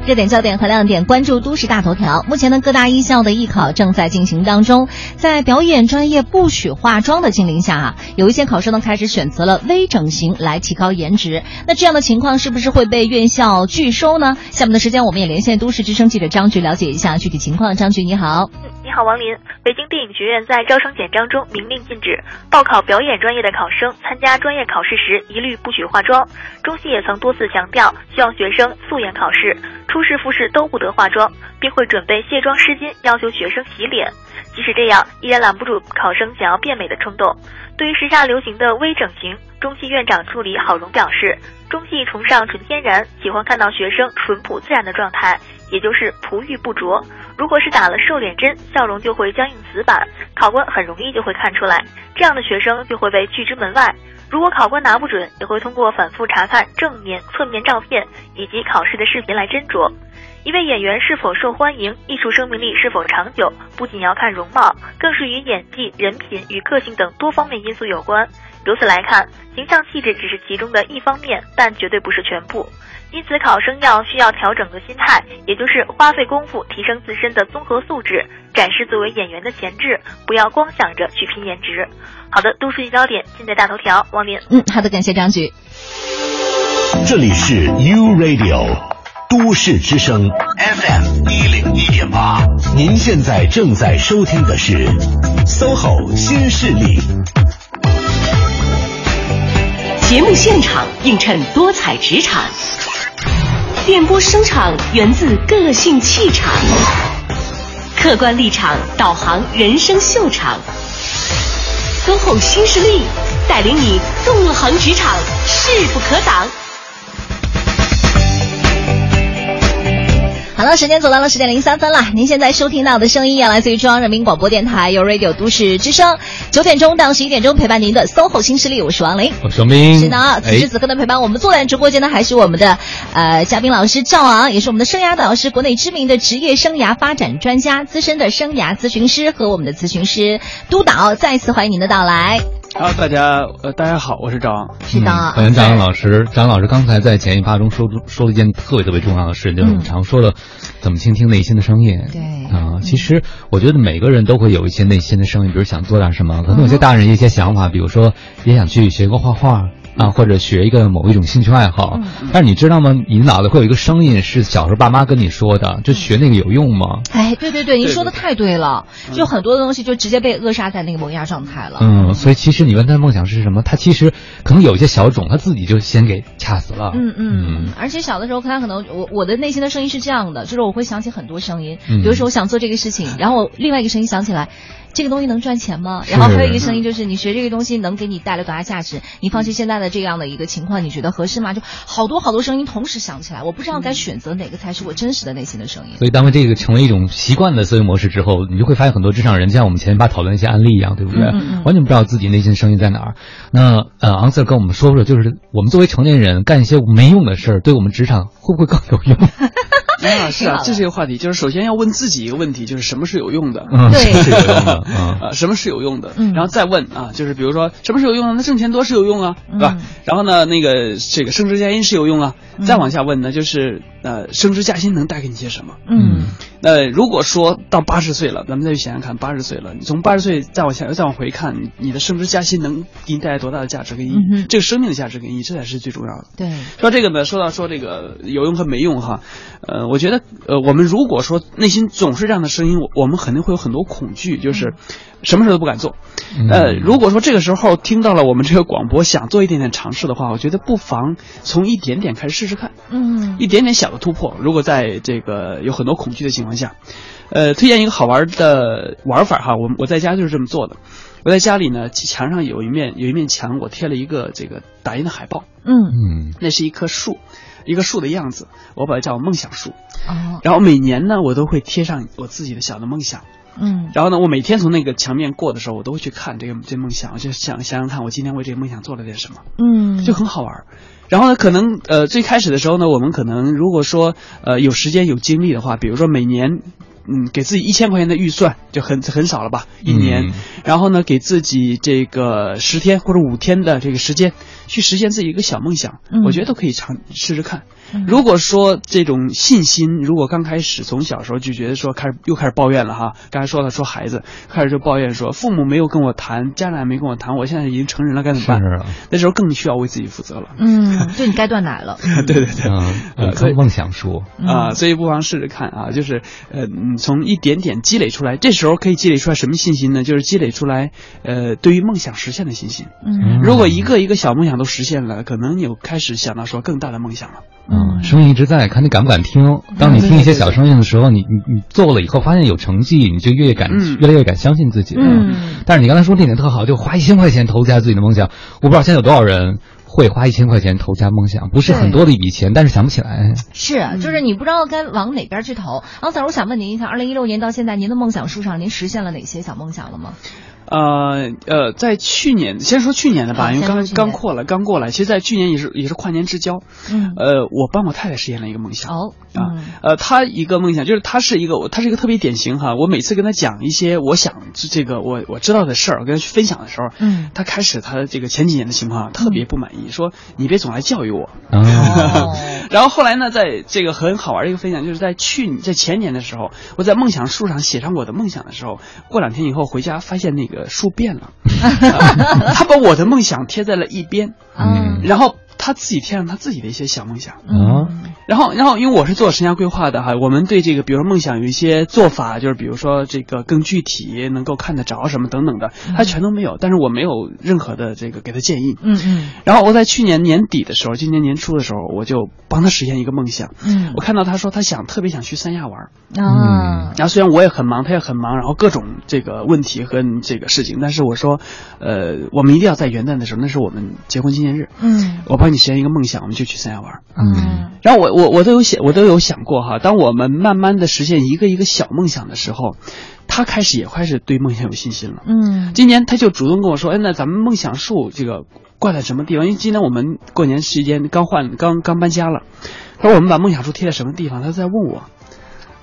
热点焦点和亮点，关注都市大头条。目前呢，各大艺校的艺考正在进行当中，在表演专业不许化妆的禁令下啊，有一些考生呢开始选择了微整形来提高颜值。那这样的情况是不是会被院校拒收呢？下面的时间我们也连线都市之声记者张局了解一下具体情况。张局你好，你好王林。北京电影学院在招生简章中明令禁止报考表演专业的考生参加专业考试时一律不许化妆。中戏也曾多次强调，希望学生素颜考试。初试复试都不得化妆，并会准备卸妆湿巾，要求学生洗脸。即使这样，依然拦不住考生想要变美的冲动。对于时下流行的微整形，中戏院长助理郝荣表示，中戏崇尚纯天然，喜欢看到学生淳朴自然的状态，也就是璞玉不琢。如果是打了瘦脸针，笑容就会僵硬死板，考官很容易就会看出来，这样的学生就会被拒之门外。如果考官拿不准，也会通过反复查看正面、侧面照片以及考试的视频来斟酌。一位演员是否受欢迎，艺术生命力是否长久，不仅要看容貌，更是与演技、人品与个性等多方面因素有关。由此来看，形象气质只是其中的一方面，但绝对不是全部。因此，考生要需要调整个心态，也就是花费功夫提升自身的综合素质，展示作为演员的潜质，不要光想着去拼颜值。好的，都市焦点，尽在大头条，王林。嗯，好的，感谢张局。这里是 U Radio 都市之声 FM 一零一点八，您现在正在收听的是 SOHO 新势力。节目现场映衬多彩职场，电波声场源自个性气场，客观立场导航人生秀场。SOHO 新势力带领你纵横职场，势不可挡。好了，时间走到了十点零三分了。您现在收听到的声音，也来自于中央人民广播电台由 Radio 都市之声，九点钟到十一点钟陪伴您的 SOHO 新势力，我是王琳，我是王斌。是的，此时此刻的，陪伴我们坐在直播间的还是我们的呃嘉宾老师赵昂，也是我们的生涯导师，国内知名的职业生涯发展专家，资深的生涯咨询师和我们的咨询师督导，再次欢迎您的到来。好，大家呃，大家好，我是张昂。是的，欢迎张昂老师。张昂老师刚才在前一趴中说说了一件特别特别重要的事，就是我们常说的，怎么倾听内心的声音。对啊，其实我觉得每个人都会有一些内心的声音，比如想做点什么，可能有些大人一些想法，比如说也想去学个画画。啊，或者学一个某一种兴趣爱好，但是你知道吗？你脑袋会有一个声音，是小时候爸妈跟你说的，就学那个有用吗？哎，对对对，您说的太对了，就很多的东西就直接被扼杀在那个萌芽状态了。嗯，所以其实你问他的梦想是什么，他其实可能有一些小种，他自己就先给掐死了。嗯嗯，而且小的时候，他可能我我的内心的声音是这样的，就是我会想起很多声音，比如说我想做这个事情，然后另外一个声音想起来。这个东西能赚钱吗？然后还有一个声音就是，你学这个东西能给你带来多大价值？你放弃现在的这样的一个情况，你觉得合适吗？就好多好多声音同时响起来，我不知道该选择哪个才是我真实的内心的声音。所以，当这个成为一种习惯的思维模式之后，你就会发现很多职场人，就像我们前面把讨论一些案例一样，对不对？完全不知道自己内心声音在哪儿。那呃，昂 Sir 跟我们说说，就是我们作为成年人干一些没用的事儿，对我们职场会不会更有用？啊，是啊，这是一个话题，就是首先要问自己一个问题，就是什么是有用的？嗯，对，是有用的。啊，什么是有用的？然后再问啊，就是比如说什么是有用的？那挣钱多是有用啊，对吧？然后呢，那个这个升职加薪是有用啊。再往下问呢，就是呃，升职加薪能带给你些什么？嗯，那如果说到八十岁了，咱们再去想想看，八十岁了，你从八十岁再往下再往回看，你的升职加薪能给你带来多大的价值跟意义？嗯、这个生命的价值跟意义，这才是最重要的。对，说这个呢，说到说这个有用和没用哈，呃，我觉得呃，我们如果说内心总是这样的声音，我们肯定会有很多恐惧，就是什么事都不敢做。呃，如果说这个时候听到了我们这个广播，想做一点点尝试的话，我觉得不妨从一点点开始试试看。嗯，一点点小的突破，如果在这个有很多恐惧的情况下，呃，推荐一个好玩的玩法哈，我我在家就是这么做的。我在家里呢，墙上有一面有一面墙，我贴了一个这个打印的海报。嗯嗯，那是一棵树，一个树的样子，我把它叫梦想树。哦，然后每年呢，我都会贴上我自己的小的梦想。嗯，然后呢，我每天从那个墙面过的时候，我都会去看这个这梦想，我就想想想看，我今天为这个梦想做了点什么。嗯，就很好玩。然后呢，可能呃最开始的时候呢，我们可能如果说呃有时间有精力的话，比如说每年嗯给自己一千块钱的预算就很很少了吧，一年。嗯、然后呢，给自己这个十天或者五天的这个时间去实现自己一个小梦想，嗯、我觉得都可以尝试试看。如果说这种信心，如果刚开始从小时候就觉得说开始又开始抱怨了哈，刚才说了说孩子开始就抱怨说父母没有跟我谈，家长也没跟我谈，我现在已经成人了该怎么办？那时候更需要为自己负责了。嗯，就你该断奶了。对对对，呃，所以梦想说啊，所以不妨试试看啊，就是呃，从一点点积累出来，这时候可以积累出来什么信心呢？就是积累出来呃，对于梦想实现的信心。嗯，如果一个一个小梦想都实现了，可能你开始想到说更大的梦想了。嗯，声音一直在，看你敢不敢听。当你听一些小声音的时候，你你你做了以后，发现有成绩，你就越敢、嗯、越来越敢相信自己。嗯，但是你刚才说这点特好，就花一千块钱投资下自己的梦想。我不知道现在有多少人会花一千块钱投下梦想，不是很多的一笔钱，但是想不起来。是，就是你不知道该往哪边去投。王 Sir，我想问您一下，二零一六年到现在，您的梦想书上，您实现了哪些小梦想了吗？呃呃，在去年，先说去年的吧，因为刚刚过了，刚过来。其实，在去年也是也是跨年之交。嗯。呃，我帮我太太实现了一个梦想。哦。啊，呃，她一个梦想就是她是一个，她是一个特别典型哈。我每次跟她讲一些我想这个我我知道的事儿，我跟她去分享的时候，嗯，她开始她这个前几年的情况特别不满意，说你别总来教育我。哦。然后后来呢，在这个很好玩的一个分享，就是在去在前年的时候，我在梦想树上写上我的梦想的时候，过两天以后回家发现那个树变了。他把我的梦想贴在了一边，嗯，然后他自己贴上他自己的一些小梦想，嗯，然后然后因为我是做生涯规划的哈，我们对这个比如说梦想有一些做法，就是比如说这个更具体能够看得着什么等等的，他全都没有，但是我没有任何的这个给他建议，嗯嗯，然后我在去年年底的时候，今年年初的时候，我就帮他实现一个梦想，嗯，我看到他说他想特别想去三亚玩，啊，然后虽然我也很忙，他也很忙，然后各种这个问题和这个事情，但是我说。呃，我们一定要在元旦的时候，那是我们结婚纪念日。嗯，我帮你实现一个梦想，我们就去三亚玩。嗯，然后我我我都有想，我都有想过哈，当我们慢慢的实现一个一个小梦想的时候，他开始也开始对梦想有信心了。嗯，今年他就主动跟我说，哎，那咱们梦想树这个挂在什么地方？因为今年我们过年时间刚换，刚刚搬家了。他说我们把梦想树贴在什么地方？他在问我。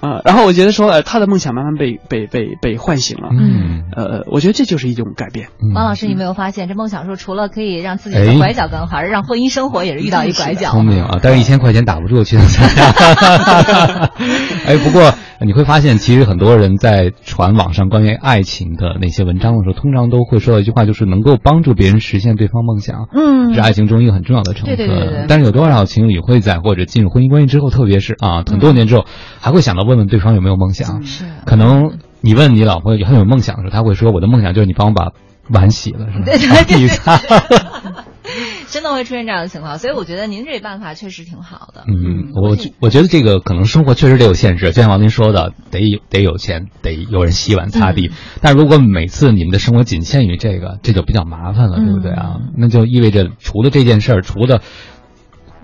啊，然后我觉得说，呃，他的梦想慢慢被被被被唤醒了。嗯，呃，我觉得这就是一种改变。王老师，你没有发现，这梦想说除了可以让自己的拐角更好，让婚姻生活也是遇到一拐角。聪明啊，但是一千块钱打不住去参加。哎，不过你会发现，其实很多人在传网上关于爱情的那些文章的时候，通常都会说到一句话，就是能够帮助别人实现对方梦想。嗯，是爱情中一个很重要的成分。对对对对。但是有多少情侣会在或者进入婚姻关系之后，特别是啊很多年之后，还会想到问问对方有没有梦想？是。可能你问你老婆很有梦想的时候，他会说：“我的梦想就是你帮我把碗洗了，是吧？”对对对。真的会出现这样的情况，所以我觉得您这办法确实挺好的。嗯，我我觉得这个可能生活确实得有限制，就像王林说的，得有得有钱，得有人洗碗擦地。嗯、但如果每次你们的生活仅限于这个，这就比较麻烦了，对不对啊？嗯、那就意味着除了这件事儿，除了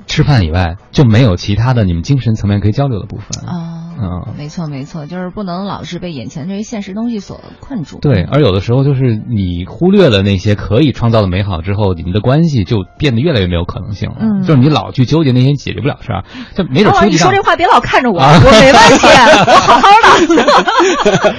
吃饭以外，就没有其他的你们精神层面可以交流的部分。哦。嗯，没错没错，就是不能老是被眼前这些现实东西所困住。对，而有的时候就是你忽略了那些可以创造的美好之后，你们的关系就变得越来越没有可能性了。嗯，就是你老去纠结那些解决不了事儿，就没准出你说这话别老看着我，啊、我没问题，我好好的。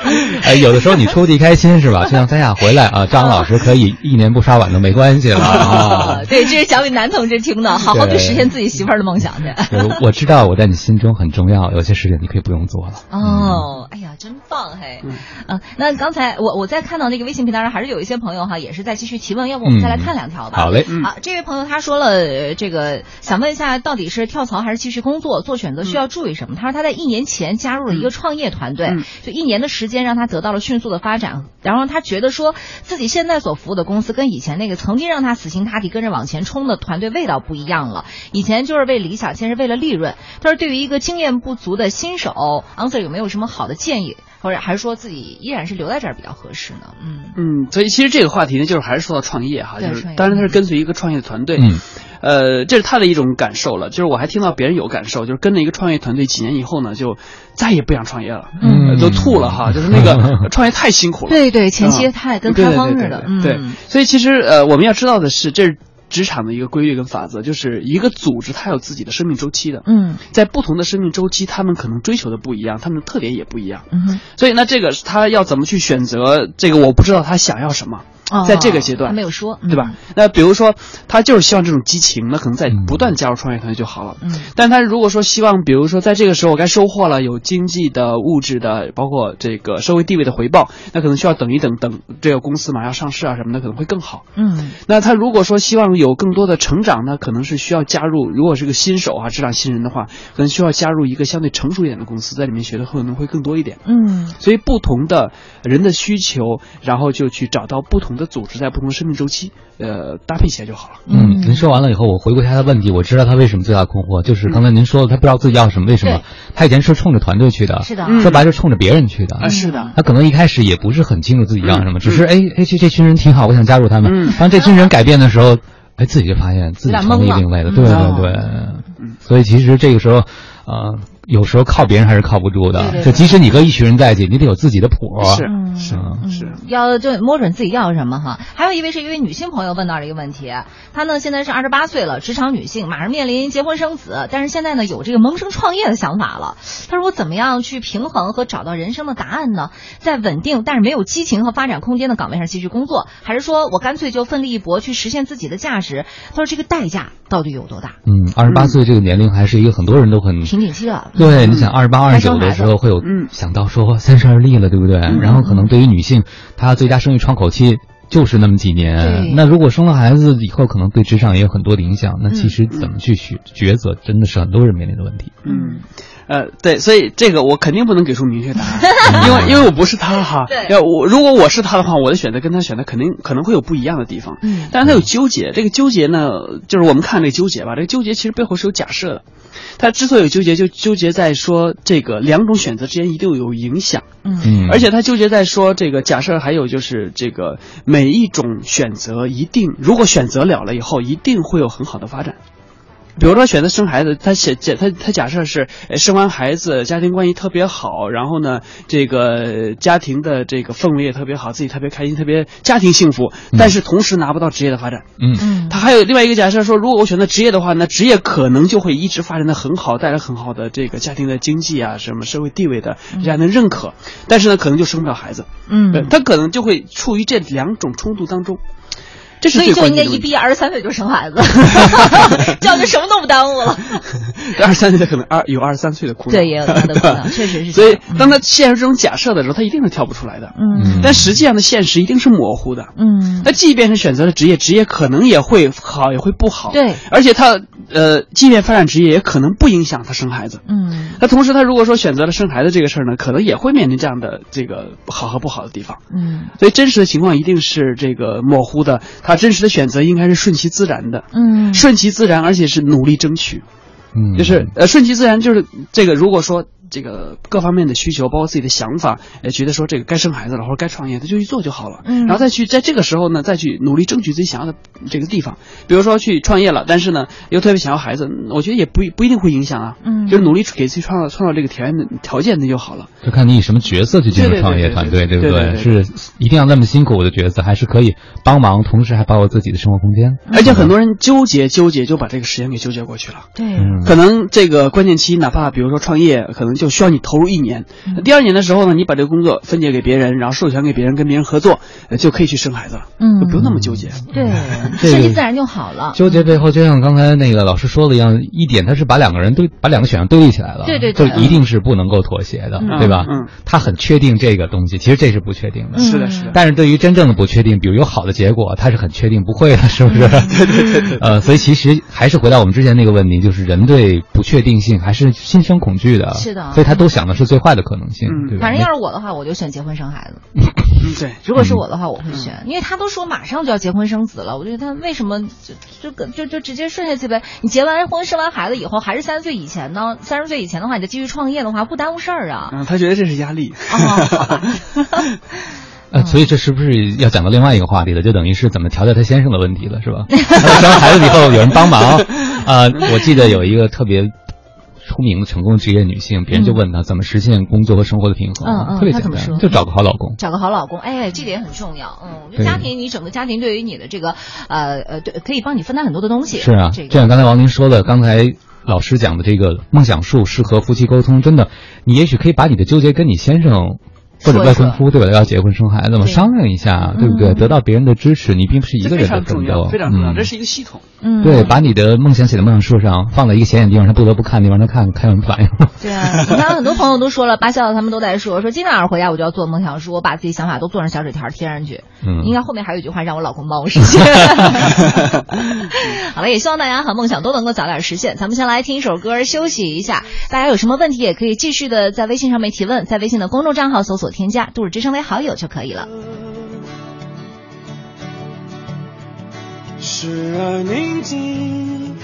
哎，有的时候你出去开心是吧？就像三亚回来啊，张老师可以一年不刷碗都没关系了啊。对，这是讲给男同志听的，好好去实现自己媳妇儿的梦想去。我知道我在你心中很重要，有些事情你可以不用做了。哦，哎呀，真棒嘿！嗯，那刚才我我在看到那个微信平台上，还是有一些朋友哈，也是在继续提问，要不我们再来看两条吧？好嘞。好，这位朋友他说了，这个想问一下，到底是跳槽还是继续工作？做选择需要注意什么？他说他在一年前加入了一个创业团队，就一年的时间让他得到了迅速的发展，然后他觉得说自己现在所服务的公司跟以前那个曾经让他死心塌地跟着往前冲的团队味道不一样了。以前就是为理想，现在是为了利润。他说对于一个经验不足的新手，Answer 有没有什么好的建议？或者还是说自己依然是留在这儿比较合适呢？嗯嗯，所以其实这个话题呢，就是还是说到创业哈，就是当然他是跟随一个创业团队，嗯，呃，这是他的一种感受了。就是我还听到别人有感受，就是跟着一个创业团队几年以后呢，就再也不想创业了，嗯，都吐了哈，就是那个 创业太辛苦了，对对，前期太跟开荒似的，对。所以其实呃，我们要知道的是，这是。职场的一个规律跟法则，就是一个组织它有自己的生命周期的。嗯，在不同的生命周期，他们可能追求的不一样，他们的特点也不一样。嗯，所以那这个他要怎么去选择？这个我不知道他想要什么。在这个阶段，他没有说，对吧？那比如说，他就是希望这种激情，那可能在不断加入创业团队就好了。嗯，但他如果说希望，比如说在这个时候该收获了有经济的、物质的，包括这个社会地位的回报，那可能需要等一等，等这个公司马上上市啊什么的，可能会更好。嗯，那他如果说希望有更多的成长，那可能是需要加入，如果是个新手啊，职场新人的话，可能需要加入一个相对成熟一点的公司，在里面学的可能会更多一点。嗯，所以不同的人的需求，然后就去找到不同的组织，在不同。生命周期，呃，搭配起来就好了。嗯，您说完了以后，我回顾一下他的问题，我知道他为什么最大的困惑，就是刚才您说的，他不知道自己要什么，为什么？他以前是冲着团队去的，是的，说白了是冲着别人去的，啊，是的。他可能一开始也不是很清楚自己要什么，只是哎哎，这这群人挺好，我想加入他们。嗯，当这群人改变的时候，哎，自己就发现自己成为另类的，对对对。嗯，所以其实这个时候，呃。有时候靠别人还是靠不住的，就即使你和一群人在一起，你得有自己的谱。是是是，要就摸准自己要什么哈。还有一位是一位女性朋友问到了一个问题，她呢现在是二十八岁了，职场女性，马上面临结婚生子，但是现在呢有这个萌生创业的想法了。她说我怎么样去平衡和找到人生的答案呢？在稳定但是没有激情和发展空间的岗位上继续工作，还是说我干脆就奋力一搏去实现自己的价值？她说这个代价到底有多大？嗯，二十八岁这个年龄还是一个很多人都很瓶颈期了。对，你想二十八。二十九的时候会有想到说三十而立了，对不对？然后可能对于女性，她最佳生育窗口期就是那么几年。那如果生了孩子以后，可能对职场也有很多的影响。那其实怎么去选抉择，真的是很多人面临的问题。嗯，呃，对，所以这个我肯定不能给出明确答案，因为因为我不是他哈。要我如果我是他的话，我的选择跟他选择肯定可能会有不一样的地方。嗯，但是他有纠结，这个纠结呢，就是我们看这个纠结吧，这个纠结其实背后是有假设的。他之所以纠结，就纠结在说这个两种选择之间一定有影响，嗯，而且他纠结在说这个假设还有就是这个每一种选择一定如果选择了了以后一定会有很好的发展。比如说选择生孩子，他写假他他假设是生完孩子家庭关系特别好，然后呢这个家庭的这个氛围也特别好，自己特别开心，特别家庭幸福，但是同时拿不到职业的发展。嗯，他还有另外一个假设说，如果我选择职业的话，那职业可能就会一直发展的很好，带来很好的这个家庭的经济啊，什么社会地位的人家的认可，但是呢可能就生不了孩子。嗯，他可能就会处于这两种冲突当中。所以就应该一毕业二十三岁就生孩子，这样就什么都不耽误了。二十三岁的可能二有二十三岁的苦恼，对，也有他的 苦恼，确实是。所以当他陷入这种假设的时候，他一定是跳不出来的。嗯，但实际上的现实一定是模糊的。嗯，那即便是选择了职业，职业可能也会好，也会不好。对，而且他呃，即便发展职业，也可能不影响他生孩子。嗯，那同时他如果说选择了生孩子这个事儿呢，可能也会面临这样的这个好和不好的地方。嗯，所以真实的情况一定是这个模糊的，他真实的选择应该是顺其自然的。嗯，顺其自然，而且是努力争取。嗯，就是呃，顺其自然，就是这个。如果说。这个各方面的需求，包括自己的想法，呃，觉得说这个该生孩子了或者该创业，他就去做就好了。嗯，然后再去在这个时候呢，再去努力争取自己想要的这个地方。比如说去创业了，但是呢又特别想要孩子，我觉得也不不一定会影响啊。嗯，就是努力给自己创造创造这个条件的条件那就好了。就看你以什么角色去进入创业团队，对不对？是一定要那么辛苦的角色，还是可以帮忙，同时还把握自己的生活空间。而且很多人纠结纠结，就把这个时间给纠结过去了。对，可能这个关键期，哪怕比如说创业，可能就需要你投入一年。第二年的时候呢，你把这个工作分解给别人，然后授权给别人，跟别人合作，就可以去生孩子了。嗯，就不用那么纠结。对，顺其自然就好了。纠结背后，就像刚才那个老师说的一样，一点他是把两个人对把两个选项对立起来了。对对对，就一定是不能够妥协的，对吧？嗯，他很确定这个东西，其实这是不确定的。是的，是的。但是对于真正的不确定，比如有好的结果，他是很确定不会的，是不是？对对对。呃，所以其实还是回到我们之前那个问题，就是人对不确定性还是心生恐惧的。是的。所以他都想的是最坏的可能性。嗯，反正要是我的话，我就选结婚生孩子。嗯，对。如果是我的话，我会选，因为他都说马上就要结婚生子了，我觉得他为什么就就就就直接顺下去呗？你结完婚生完孩子以后，还是三十岁以前呢？三十岁以前的话，你再继续创业的话，不耽误事儿啊。嗯，他觉得这是压力。哦，呃，所以这是不是要讲到另外一个话题了？就等于是怎么调教他先生的问题了，是吧？生完孩子以后有人帮忙啊！我记得有一个特别出名的成功职业女性，别人就问她怎么实现工作和生活的平衡，嗯嗯，特别简单，就找个好老公。找个好老公，哎，这点很重要。嗯，我觉得家庭，你整个家庭对于你的这个呃呃，对，可以帮你分担很多的东西。是啊，这像刚才王林说的，刚才。老师讲的这个梦想树适合夫妻沟通，真的，你也许可以把你的纠结跟你先生。或者未婚夫对吧？要结婚生孩子嘛，商量一下，对不对？得到别人的支持，你并不是一个人的奋斗，非常重要，这是一个系统。嗯，对，把你的梦想写在梦想书上，放在一个显眼地方，他不得不看，你让他看看有什么反应。对啊，你看很多朋友都说了，八笑他们都在说，说今天晚上回家我就要做梦想书，我把自己想法都做成小纸条贴上去。嗯，应该后面还有一句话，让我老公帮我实现。好了，也希望大家和梦想都能够早点实现。咱们先来听一首歌休息一下，大家有什么问题也可以继续的在微信上面提问，在微信的公众账号搜索添加都市之声为好友就可以了。时而宁静，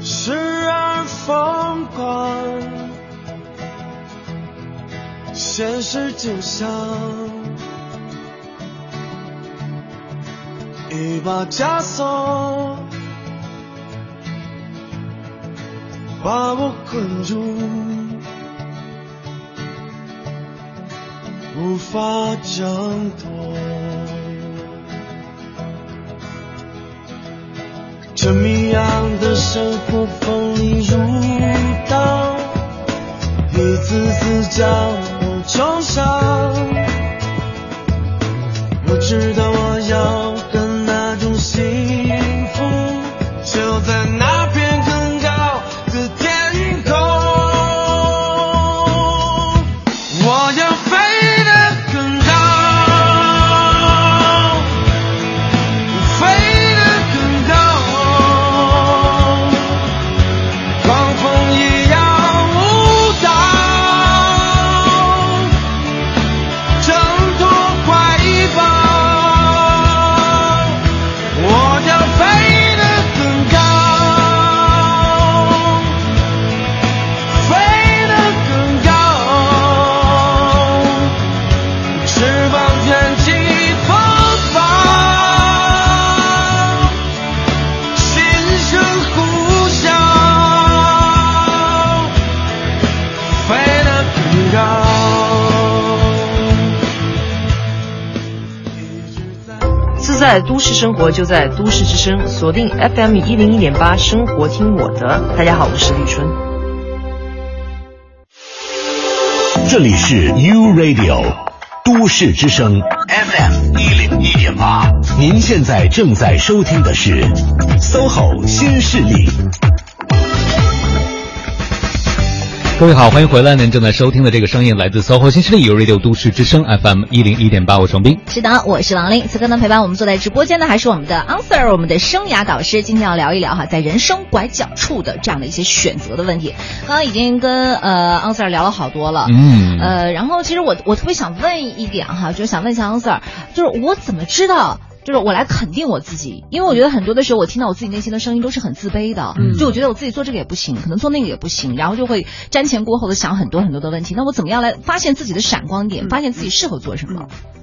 时而疯狂，现实就像一把枷锁，把我困住。无法挣脱，这迷样的生活锋利如刀，一次次将我重伤。我知道我要在都市生活就在都市之声，锁定 FM 一零一点八，生活听我的。大家好，我是李春。这里是 U Radio 都市之声 FM 一零一点八，您现在正在收听的是 SOHO 新势力。各位好，欢迎回来。您正在收听的这个声音来自 SOHO 新势力 Radio 都市之声 FM 一零一点八，我是王斌。是的，我是王林。此刻呢，陪伴我们坐在直播间的还是我们的 Answer，我们的生涯导师。今天要聊一聊哈，在人生拐角处的这样的一些选择的问题。刚刚已经跟呃 Answer 聊了好多了，嗯，呃，然后其实我我特别想问一点哈，就是想问一下 Answer，就是我怎么知道？就是我来肯定我自己，因为我觉得很多的时候，我听到我自己内心的声音都是很自卑的，就我觉得我自己做这个也不行，可能做那个也不行，然后就会瞻前顾后的想很多很多的问题。那我怎么样来发现自己的闪光点，发现自己适合做什么？嗯，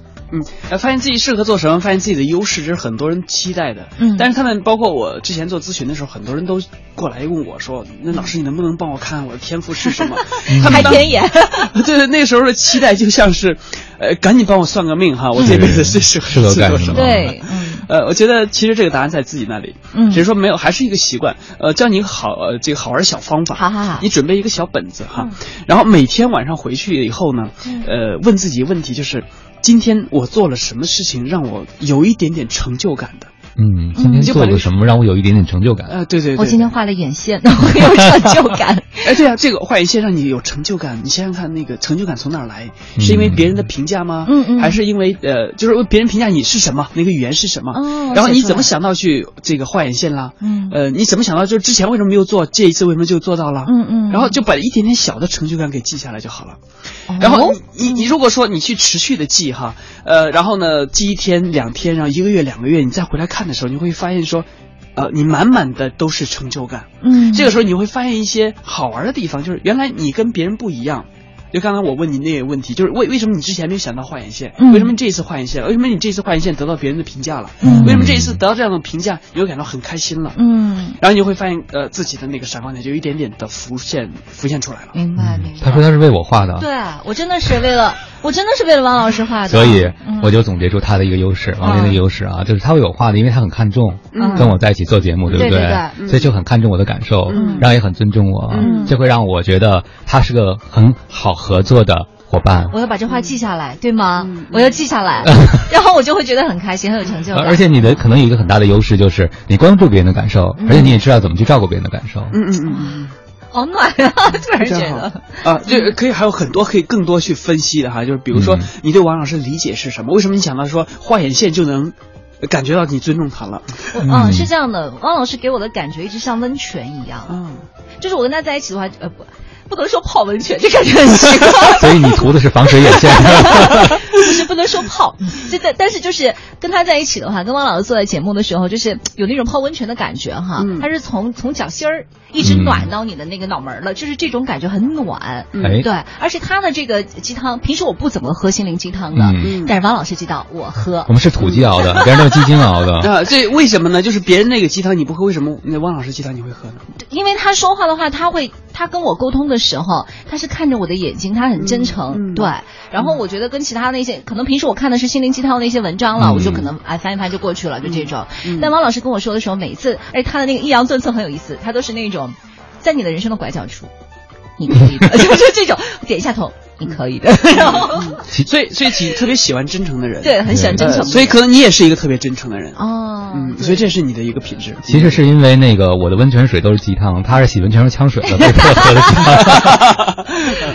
来发现自己适合做什么，发现自己的优势，这是很多人期待的。嗯，但是他们包括我之前做咨询的时候，很多人都过来问我说：“那老师，你能不能帮我看看我的天赋是什么？” 他开天眼。对对，那时候的期待就像是，呃，赶紧帮我算个命哈，我这辈子最适合做什么？对，呃，我觉得其实这个答案在自己那里，嗯，只是说没有，还是一个习惯。呃，教你一个好呃这个好玩小方法，好好好，你准备一个小本子哈，然后每天晚上回去以后呢，呃，问自己问题就是，今天我做了什么事情让我有一点点成就感的。嗯，今天做了什么让我有一点点成就感？啊，对对，我今天画了眼线，我有成就感。哎，对啊，这个 画眼线让你有成就感，你想想看，那个成就感从哪儿来？是因为别人的评价吗？嗯嗯，还是因为呃，就是别人评价你是什么？那个语言是什么？哦，然后你怎么想到去这个画眼线啦？嗯，呃，你怎么想到就是之前为什么没有做，这一次为什么就做到了？嗯嗯，然后就把一点点小的成就感给记下来就好了。然后你你如果说你去持续的记哈，呃，然后呢记一天两天，然后一个月两个月，你再回来看的时候，你会发现说，呃，你满满的都是成就感。嗯，这个时候你会发现一些好玩的地方，就是原来你跟别人不一样。就刚刚我问你那个问题，就是为为什么你之前没有想到画眼线？为什么这一次画眼线？为什么你这次画眼线得到别人的评价了？为什么这一次得到这样的评价，你会感到很开心了？嗯，然后你就会发现，呃，自己的那个闪光点就一点点的浮现浮现出来了。明白明白。他说他是为我画的。对，我真的是为了，我真的是为了王老师画的。所以我就总结出他的一个优势，王林的优势啊，就是他为我画的，因为他很看重跟我在一起做节目，对不对？所以就很看重我的感受，然后也很尊重我，这会让我觉得他是个很好合作的。伙伴，我要把这话记下来，对吗？我要记下来，然后我就会觉得很开心，很有成就感。而且你的可能有一个很大的优势，就是你关注别人的感受，而且你也知道怎么去照顾别人的感受。嗯嗯嗯嗯，好暖啊！突然觉得啊，这可以还有很多可以更多去分析的哈，就是比如说你对王老师理解是什么？为什么你想到说画眼线就能感觉到你尊重他了？嗯，是这样的，王老师给我的感觉一直像温泉一样。嗯，就是我跟他在一起的话，呃不。不能说泡温泉，这感觉很奇怪。所以你涂的是防水眼线。不是不能说泡，就但但是就是跟他在一起的话，跟汪老师坐在节目的时候，就是有那种泡温泉的感觉哈。他是从从脚心儿一直暖到你的那个脑门了，就是这种感觉很暖。哎，对，而且他的这个鸡汤，平时我不怎么喝心灵鸡汤的，但是汪老师知道我喝。我们是土鸡熬的，别人都是鸡精熬的。啊，这为什么呢？就是别人那个鸡汤你不喝，为什么那汪老师鸡汤你会喝呢？因为他说话的话，他会他跟我沟通的时候，他是看着我的眼睛，他很真诚。对，然后我觉得跟其他那些可能平时我看的是心灵鸡汤的一些文章了，我就可能哎翻一翻就过去了，就这种。但汪老师跟我说的时候，每次哎他的那个抑扬顿挫很有意思，他都是那种在你的人生的拐角处，你可以的，就是这种点一下头。你可以的，然后，所以所以其特别喜欢真诚的人，对，很喜欢真诚，所以可能你也是一个特别真诚的人。哦，嗯，所以这是你的一个品质。其实是因为那个我的温泉水都是鸡汤，他是洗温泉是呛水的，被迫喝的鸡汤。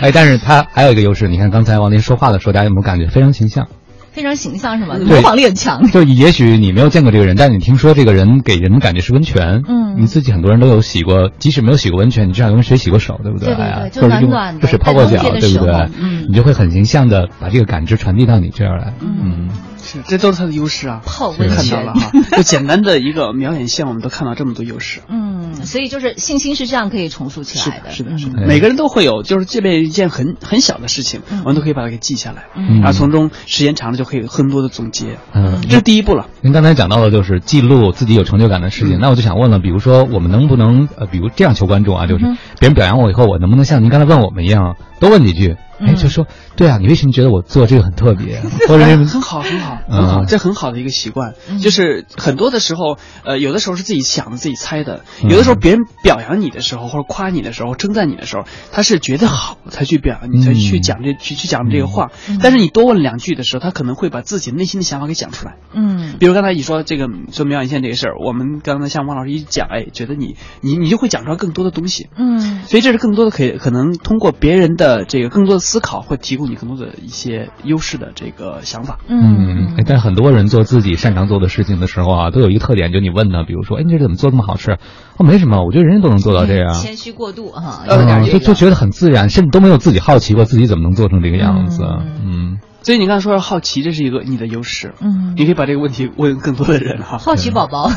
哎，但是他还有一个优势，你看刚才王林说话的时候，大家有没有感觉非常形象？非常形象是吗？模仿力很强。就也许你没有见过这个人，但是你听说这个人给人感觉是温泉。嗯，你自己很多人都有洗过，即使没有洗过温泉，你至少用水洗过手，对不对？对对对，就暖暖的，水泡过脚，对不对？嗯，你就会很形象的把这个感知传递到你这儿来。嗯。是，这都是他的优势啊！泡温泉看到了哈，就简单的一个瞄眼线，我们都看到这么多优势。嗯，所以就是信心是这样可以重塑起来的。是的，是的，每个人都会有，就是这边一件很很小的事情，我们都可以把它给记下来，然后从中时间长了就可以有很多的总结。嗯，这是第一步了。您刚才讲到的就是记录自己有成就感的事情，那我就想问了，比如说我们能不能呃，比如这样求观众啊，就是别人表扬我以后，我能不能像您刚才问我们一样，多问几句？哎，就说对啊，你为什么觉得我做这个很特别？或者很好，很好，很好，这很好的一个习惯。就是很多的时候，呃，有的时候是自己想的、自己猜的；有的时候别人表扬你的时候，或者夸你的时候、称赞你的时候，他是觉得好才去表扬你，才去讲这去去讲这个话。但是你多问两句的时候，他可能会把自己内心的想法给讲出来。嗯，比如刚才你说这个做瞄眼线这个事儿，我们刚才像王老师一讲，哎，觉得你你你就会讲出来更多的东西。嗯，所以这是更多的可以可能通过别人的这个更多的思考，会提供你更多的一些优势的这个想法。嗯，但很多人做自己擅长做的事情的时候啊，都有一个特点，就你问呢，比如说，哎，你这怎么做这么好吃？哦，没什么，我觉得人人都能做到这样。谦虚过度哈，有点就就觉得很自然，甚至都没有自己好奇过自己怎么能做成这个样子。嗯，所以你刚才说好奇，这是一个你的优势。嗯，你可以把这个问题问更多的人哈。好奇宝宝。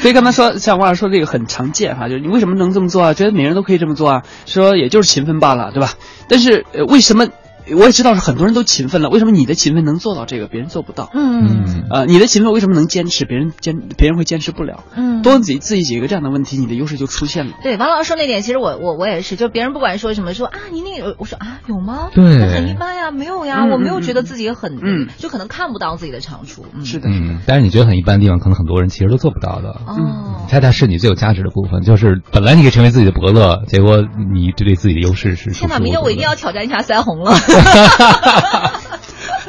所以刚才说，像王老师说这个很常见哈，就是你为什么能这么做啊？觉得每个人都可以这么做啊？说也就是勤奋罢了，对吧？但是呃，为什么？我也知道是很多人都勤奋了，为什么你的勤奋能做到这个，别人做不到？嗯，呃，你的勤奋为什么能坚持，别人坚别人会坚持不了？嗯，多问自己自己几个这样的问题，你的优势就出现了。对，王老师说那点，其实我我我也是，就别人不管说什么，说啊你那个，我说啊有吗？对，很一般呀，没有呀，我没有觉得自己很，嗯，就可能看不到自己的长处。是的，嗯，但是你觉得很一般的地方，可能很多人其实都做不到的。哦，恰恰是你最有价值的部分，就是本来你可以成为自己的伯乐，结果你对自己的优势是。天哪，明天我一定要挑战一下腮红了。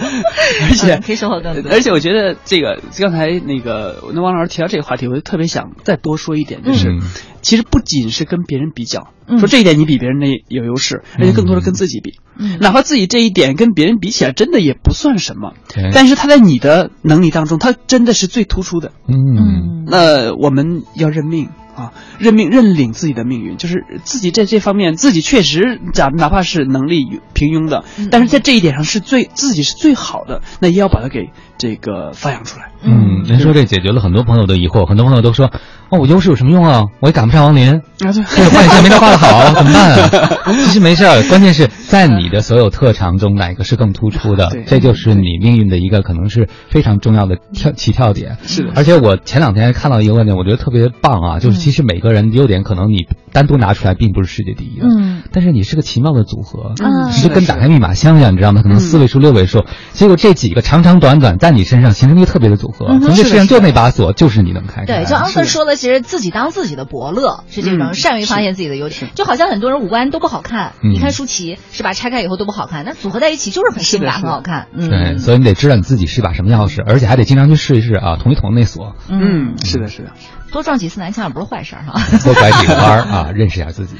而且可以生活更多。而且我觉得这个刚才那个那王老师提到这个话题，我就特别想再多说一点，就是、嗯、其实不仅是跟别人比较，嗯、说这一点你比别人的有优势，而且更多的跟自己比。嗯，哪怕自己这一点跟别人比起来，真的也不算什么，嗯、但是他在你的能力当中，他真的是最突出的。嗯，那我们要认命。啊，认命认领自己的命运，就是自己在这方面自己确实假哪怕是能力平庸的，嗯、但是在这一点上是最自己是最好的，那也要把它给这个发扬出来。嗯，您说这解决了很多朋友的疑惑，很多朋友都说，哦，我优势有什么用啊？我也赶不上王林，啊、对这个画线没他画的好，怎么办、啊？其实没事儿，关键是在你的所有特长中哪个是更突出的，这就是你命运的一个可能是非常重要的跳起跳点。是的，而且我前两天看到一个观点，我觉得特别棒啊，就是其实每个人优点可能你单独拿出来并不是世界第一的，嗯，但是你是个奇妙的组合，嗯，你就跟打开密码箱一样，你知道吗？可能四位数、六位数，结果这几个长长短短在你身上形成一个特别的组合，嗯、从这世界上就那把锁，就是你能开开。对，就安 Sir 说的，其实自己当自己的伯乐是这种善于发现自己的优点，就好像很多人五官都不好看，你看舒淇是吧？拆开以后都不好看，那组合在一起就是很性感、很好看。嗯，对，所以你得知道你自己是把什么钥匙，而且还得经常去试一试啊，捅一捅那锁。嗯，是的，是的。多撞几次南墙也不是坏事哈，多拐几个弯儿啊，认识一下自己。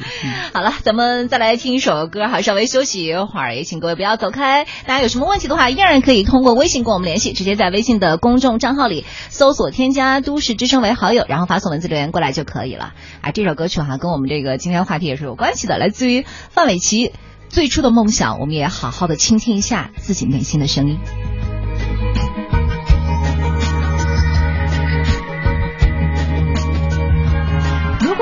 好了，咱们再来听一首歌哈，稍微休息一会儿，也请各位不要走开。大家有什么问题的话，依然可以通过微信跟我们联系，直接在微信的公众账号里搜索添加“都市之声”为好友，然后发送文字留言过来就可以了。啊，这首歌曲哈，跟我们这个今天话题也是有关系的，来自于范玮琪最初的梦想，我们也好好的倾听一下自己内心的声音。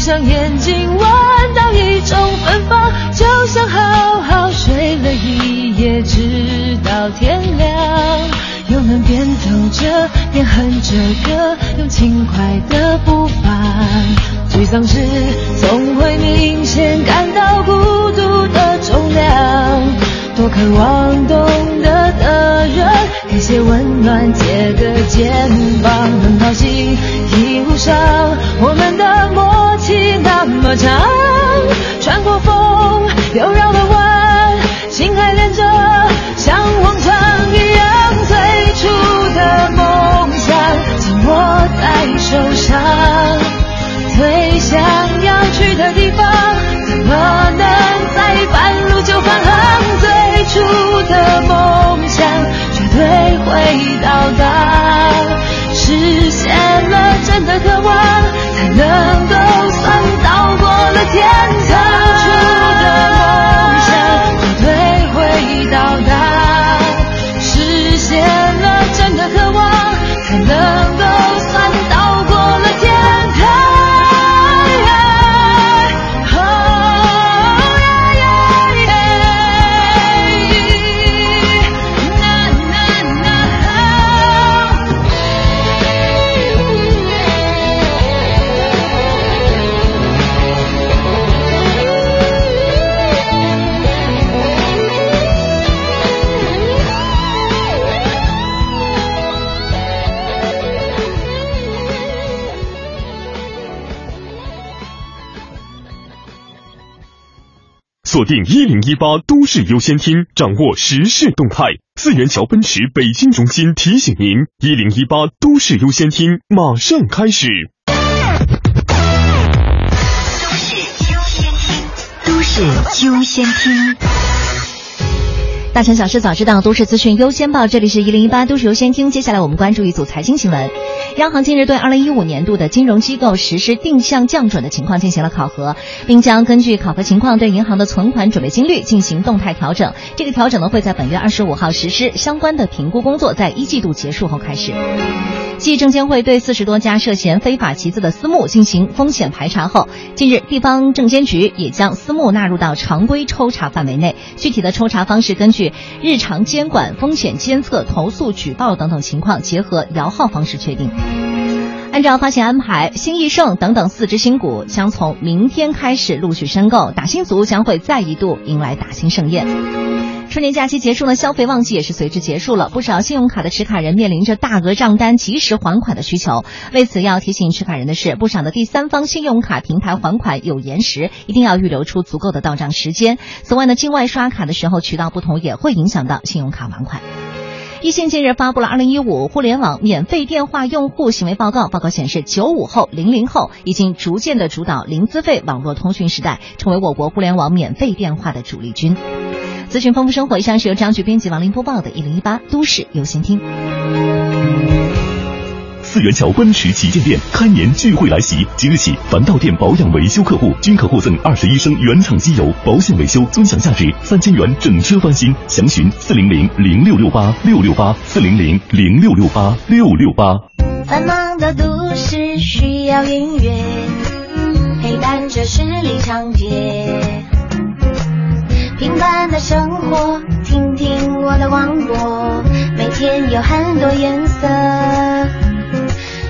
闭上眼睛，定一零一八都市优先厅，掌握时事动态。四元桥奔驰北京中心提醒您：一零一八都市优先厅马上开始。都市优先厅。大城小事早知道，都市资讯优先报。这里是一零一八都市优先听。接下来我们关注一组财经新闻。央行近日对二零一五年度的金融机构实施定向降准的情况进行了考核，并将根据考核情况对银行的存款准备金率进行动态调整。这个调整呢会在本月二十五号实施，相关的评估工作在一季度结束后开始。继证监会对四十多家涉嫌非法集资的私募进行风险排查后，近日地方证监局也将私募纳入到常规抽查范围内。具体的抽查方式根据日常监管、风险监测、投诉举报等等情况，结合摇号方式确定。按照发行安排，新易盛等等四只新股将从明天开始陆续申购，打新族将会再一度迎来打新盛宴。春节假期结束呢，消费旺季也是随之结束了。不少信用卡的持卡人面临着大额账单、及时还款的需求。为此，要提醒持卡人的是，不少的第三方信用卡平台还款有延时，一定要预留出足够的到账时间。此外呢，境外刷卡的时候渠道不同，也会影响到信用卡还款。易信近日发布了《二零一五互联网免费电话用户行为报告》，报告显示，九五后、零零后已经逐渐的主导零资费网络通讯时代，成为我国互联网免费电话的主力军。资讯丰富生活，以上是由张局编辑王林播报的《一零一八都市优先听》。四元桥奔驰旗舰店开年聚会来袭，即日起，凡到店保养维修客户均可获赠二十一升原厂机油，保险维修尊享价值三千元，整车翻新。详询四零零零六六八六六八四零零零六六八六六八。繁忙的都市需要音乐，陪伴着十里长街。平凡的生活，听听我的广播，每天有很多颜色。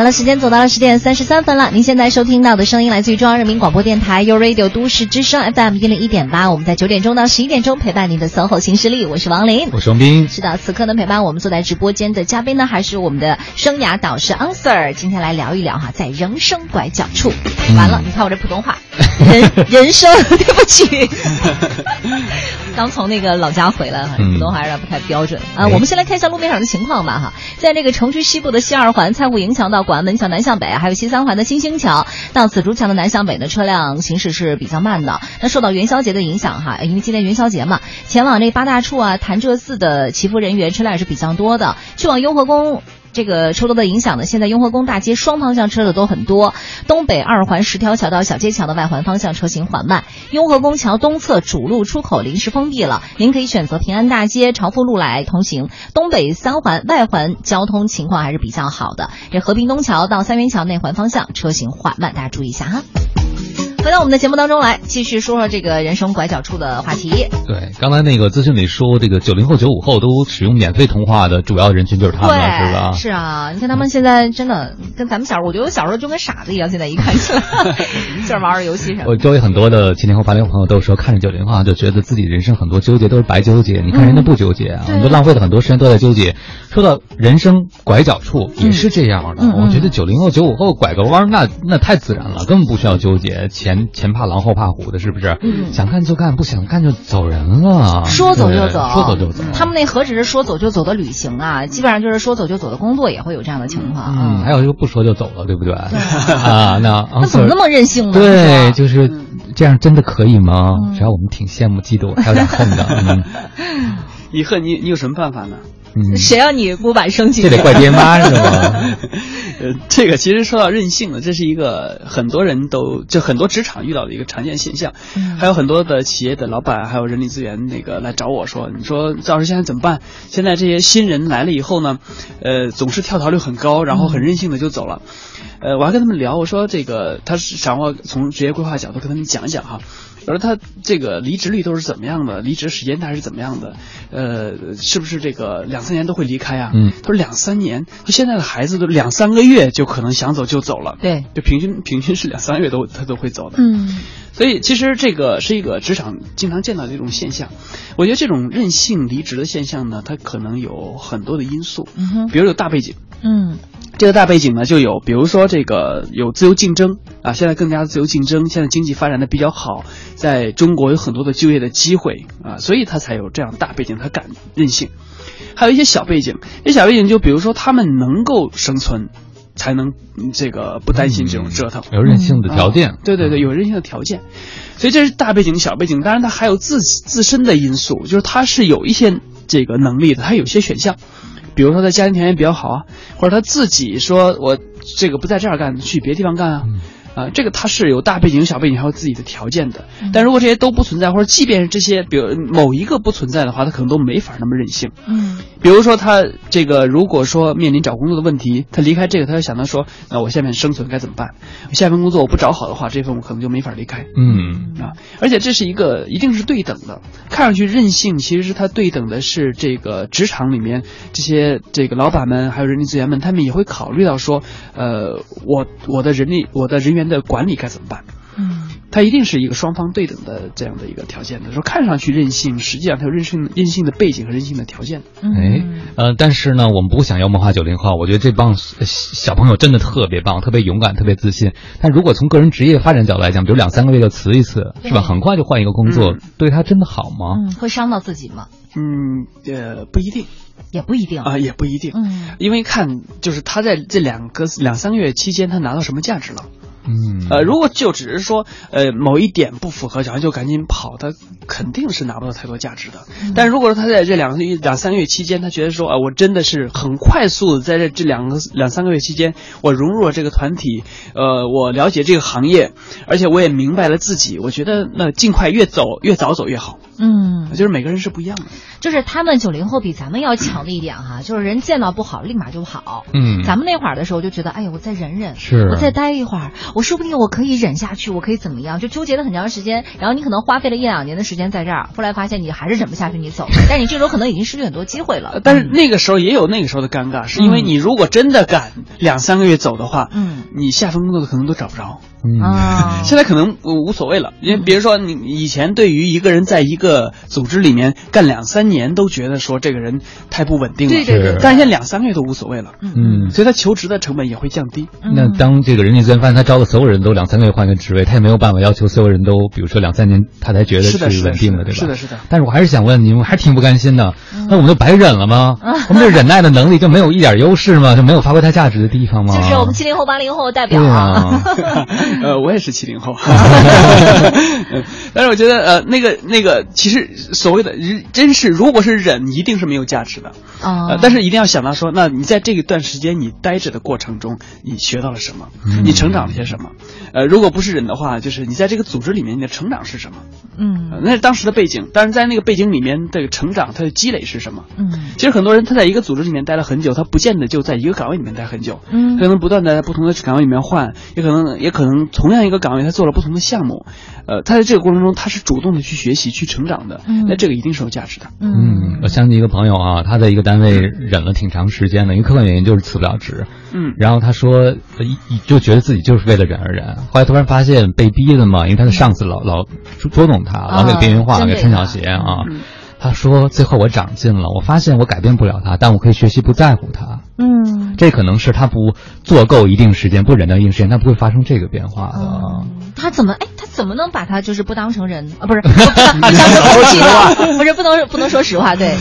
好了，时间走到了十点三十三分了。您现在收听到的声音来自于中央人民广播电台 u Radio 都市之声 FM 一零一点八。我们在九点钟到十一点钟陪伴您的 SOHO 新势力，我是王琳，我是王斌。是的，此刻呢陪伴我们坐在直播间的嘉宾呢，还是我们的生涯导师 Answer。今天来聊一聊哈，在人生拐角处。完了，你看我这普通话，人 人生，对不起。刚从那个老家回来，普通话有点不太标准啊。我们先来看一下路面上的情况吧哈，在那个城区西部的西二环蔡户营桥到广安门桥南向北，还有西三环的新兴桥到紫竹桥的南向北的车辆行驶是比较慢的。那受到元宵节的影响哈，因为今天元宵节嘛，前往这八大处啊、潭柘寺的祈福人员车辆也是比较多的，去往雍和宫。这个车多的影响呢，现在雍和宫大街双方向车的都很多，东北二环十条桥到小街桥的外环方向车行缓慢，雍和宫桥东侧主路出口临时封闭了，您可以选择平安大街朝富路来通行。东北三环外环交通情况还是比较好的，这和平东桥到三元桥内环方向车行缓慢，大家注意一下哈。回到我们的节目当中来，继续说说这个人生拐角处的话题。对，刚才那个资讯里说，这个九零后、九五后都使用免费通话的主要人群就是他们，是吧？是啊，你看他们现在真的跟咱们小时候，我觉得我小时候就跟傻子一样，现在一看起来 就是玩玩游戏什么。我周围很多的七零后、八零后朋友都说，看着九零后就觉得自己人生很多纠结都是白纠结。你看人家不纠结啊，都浪费了很多时间都在纠结。说到人生拐角处也是这样的，我觉得九零后、九五后拐个弯那那太自然了，根本不需要纠结前。前前怕狼后怕虎的，是不是？嗯，想干就干，不想干就走人了。说走就走，说走就走。他们那何止是说走就走的旅行啊，基本上就是说走就走的工作也会有这样的情况。嗯，还有一个不说就走了，对不对？啊，那 那怎么那么任性呢？对，就是这样，真的可以吗？只要我们挺羡慕、嫉妒，还有点恨的。嗯，你恨你，你有什么办法呢？嗯谁让你不板生气？这得怪爹妈是吗？呃，这个其实说到任性呢，这是一个很多人都就很多职场遇到的一个常见现象。还有很多的企业的老板，还有人力资源那个来找我说：“你说赵老师现在怎么办？现在这些新人来了以后呢，呃，总是跳槽率很高，然后很任性的就走了。”呃，我还跟他们聊，我说这个他是想我从职业规划角度跟他们讲一讲哈。我说他这个离职率都是怎么样的？离职时间大概是怎么样的？呃，是不是这个两三年都会离开啊？嗯，他说两三年，他现在的孩子都两三个月就可能想走就走了。对，就平均平均是两三个月都他都会走的。嗯，所以其实这个是一个职场经常见到的一种现象。我觉得这种任性离职的现象呢，它可能有很多的因素。嗯哼，比如有大背景。嗯。这个大背景呢，就有比如说这个有自由竞争啊，现在更加自由竞争，现在经济发展的比较好，在中国有很多的就业的机会啊，所以他才有这样大背景，他敢任性。还有一些小背景，这小背景就比如说他们能够生存，才能这个不担心这种折腾，有任性的条件。对对对，有任性的条件，所以这是大背景、小背景。当然，他还有自自身的因素，就是他是有一些这个能力的，他有些选项。比如说他家庭条件比较好啊，或者他自己说我这个不在这儿干，去别地方干啊。啊，这个他是有大背景、小背景，还有自己的条件的。但如果这些都不存在，或者即便是这些，比如某一个不存在的话，他可能都没法那么任性。嗯，比如说他这个，如果说面临找工作的问题，他离开这个，他就想到说，那我下面生存该怎么办？下一份工作我不找好的话，这份我可能就没法离开。嗯啊，而且这是一个一定是对等的。看上去任性，其实是他对等的是这个职场里面这些这个老板们，还有人力资源们，他们也会考虑到说，呃，我我的人力，我的人员。的管理该怎么办？嗯，它一定是一个双方对等的这样的一个条件的。说看上去任性，实际上它有任性任性的背景和任性的条件。哎，呃，但是呢，我们不想要魔化九零后。我觉得这帮小朋友真的特别棒，特别勇敢，特别自信。但如果从个人职业发展角度来讲，比如两三个月就辞一次，是吧？很快就换一个工作，对他真的好吗？嗯，会伤到自己吗？嗯，呃，不一定，也不一定啊，也不一定。嗯，因为看就是他在这两个两三个月期间，他拿到什么价值了。嗯，呃，如果就只是说，呃，某一点不符合，然后就赶紧跑，他肯定是拿不到太多价值的。但如果说他在这两个月、两三个月期间，他觉得说，啊，我真的是很快速的在这这两个两三个月期间，我融入了这个团体，呃，我了解这个行业，而且我也明白了自己，我觉得那尽快越走越早走越好。嗯，就是每个人是不一样的。就是他们九零后比咱们要强的一点哈，就是人见到不好立马就跑。嗯，咱们那会儿的时候就觉得，哎呀，我再忍忍，是，我再待一会儿，我说不定我可以忍下去，我可以怎么样？就纠结了很长时间，然后你可能花费了一两年的时间在这儿，后来发现你还是忍不下去，你走。但你这时候可能已经失去很多机会了。但是那个时候也有那个时候的尴尬，是因为你如果真的敢两三个月走的话，嗯，你下份工作可能都找不着。嗯，现在可能无所谓了，因为比如说你以前对于一个人在一个组织里面干两三年都觉得说这个人太不稳定了，对对但是现在两三个月都无所谓了，嗯，所以他求职的成本也会降低。那当这个人力资源发现他招的所有人都两三个月换个职位，他也没有办法要求所有人都，比如说两三年他才觉得是稳定的，对吧？是的是的但是我还是想问你们，还是挺不甘心的。那我们就白忍了吗？我们这忍耐的能力就没有一点优势吗？就没有发挥它价值的地方吗？就是我们七零后、八零后代表啊。啊，呃，我也是七零后，但是我觉得呃，那个那个，其实所谓的忍真是，如果是忍，一定是没有价值的。啊呃，但是一定要想到说，那你在这一段时间你待着的过程中，你学到了什么？你成长了些什么？呃，如果不是忍的话，就是你在这个组织里面你的成长是什么？嗯呃那是当时的背景，但是在那个背景里面的成长，它的积累是什么？嗯其实很多人他在一个组织里面待了很久，他不见得就在一个岗位里面待很久，嗯可能不断的在不同的岗位里面换，也可能也可能同样一个岗位他做了不同的项目，呃，他在这个过程中他是主动的去学习去成长的，嗯。那这个一定是有价值的。嗯，我相信一个朋友啊，他在一个单位忍了挺长时间的，因为客观原因就是辞不了职。嗯。然后他说，呃一一就觉得自己就是为了忍而忍，后来突然发现被逼的嘛，因为他的上司老老捉捉弄他，老给边缘化，给穿小鞋啊。嗯他说：“最后我长进了，我发现我改变不了他，但我可以学习不在乎他。嗯，这可能是他不做够一定时间，不忍到一定时间，他不会发生这个变化的。他怎么哎，他怎么能把他就是不当成人啊？不是，不当当成空气呢？不是，不能不能说实话，对，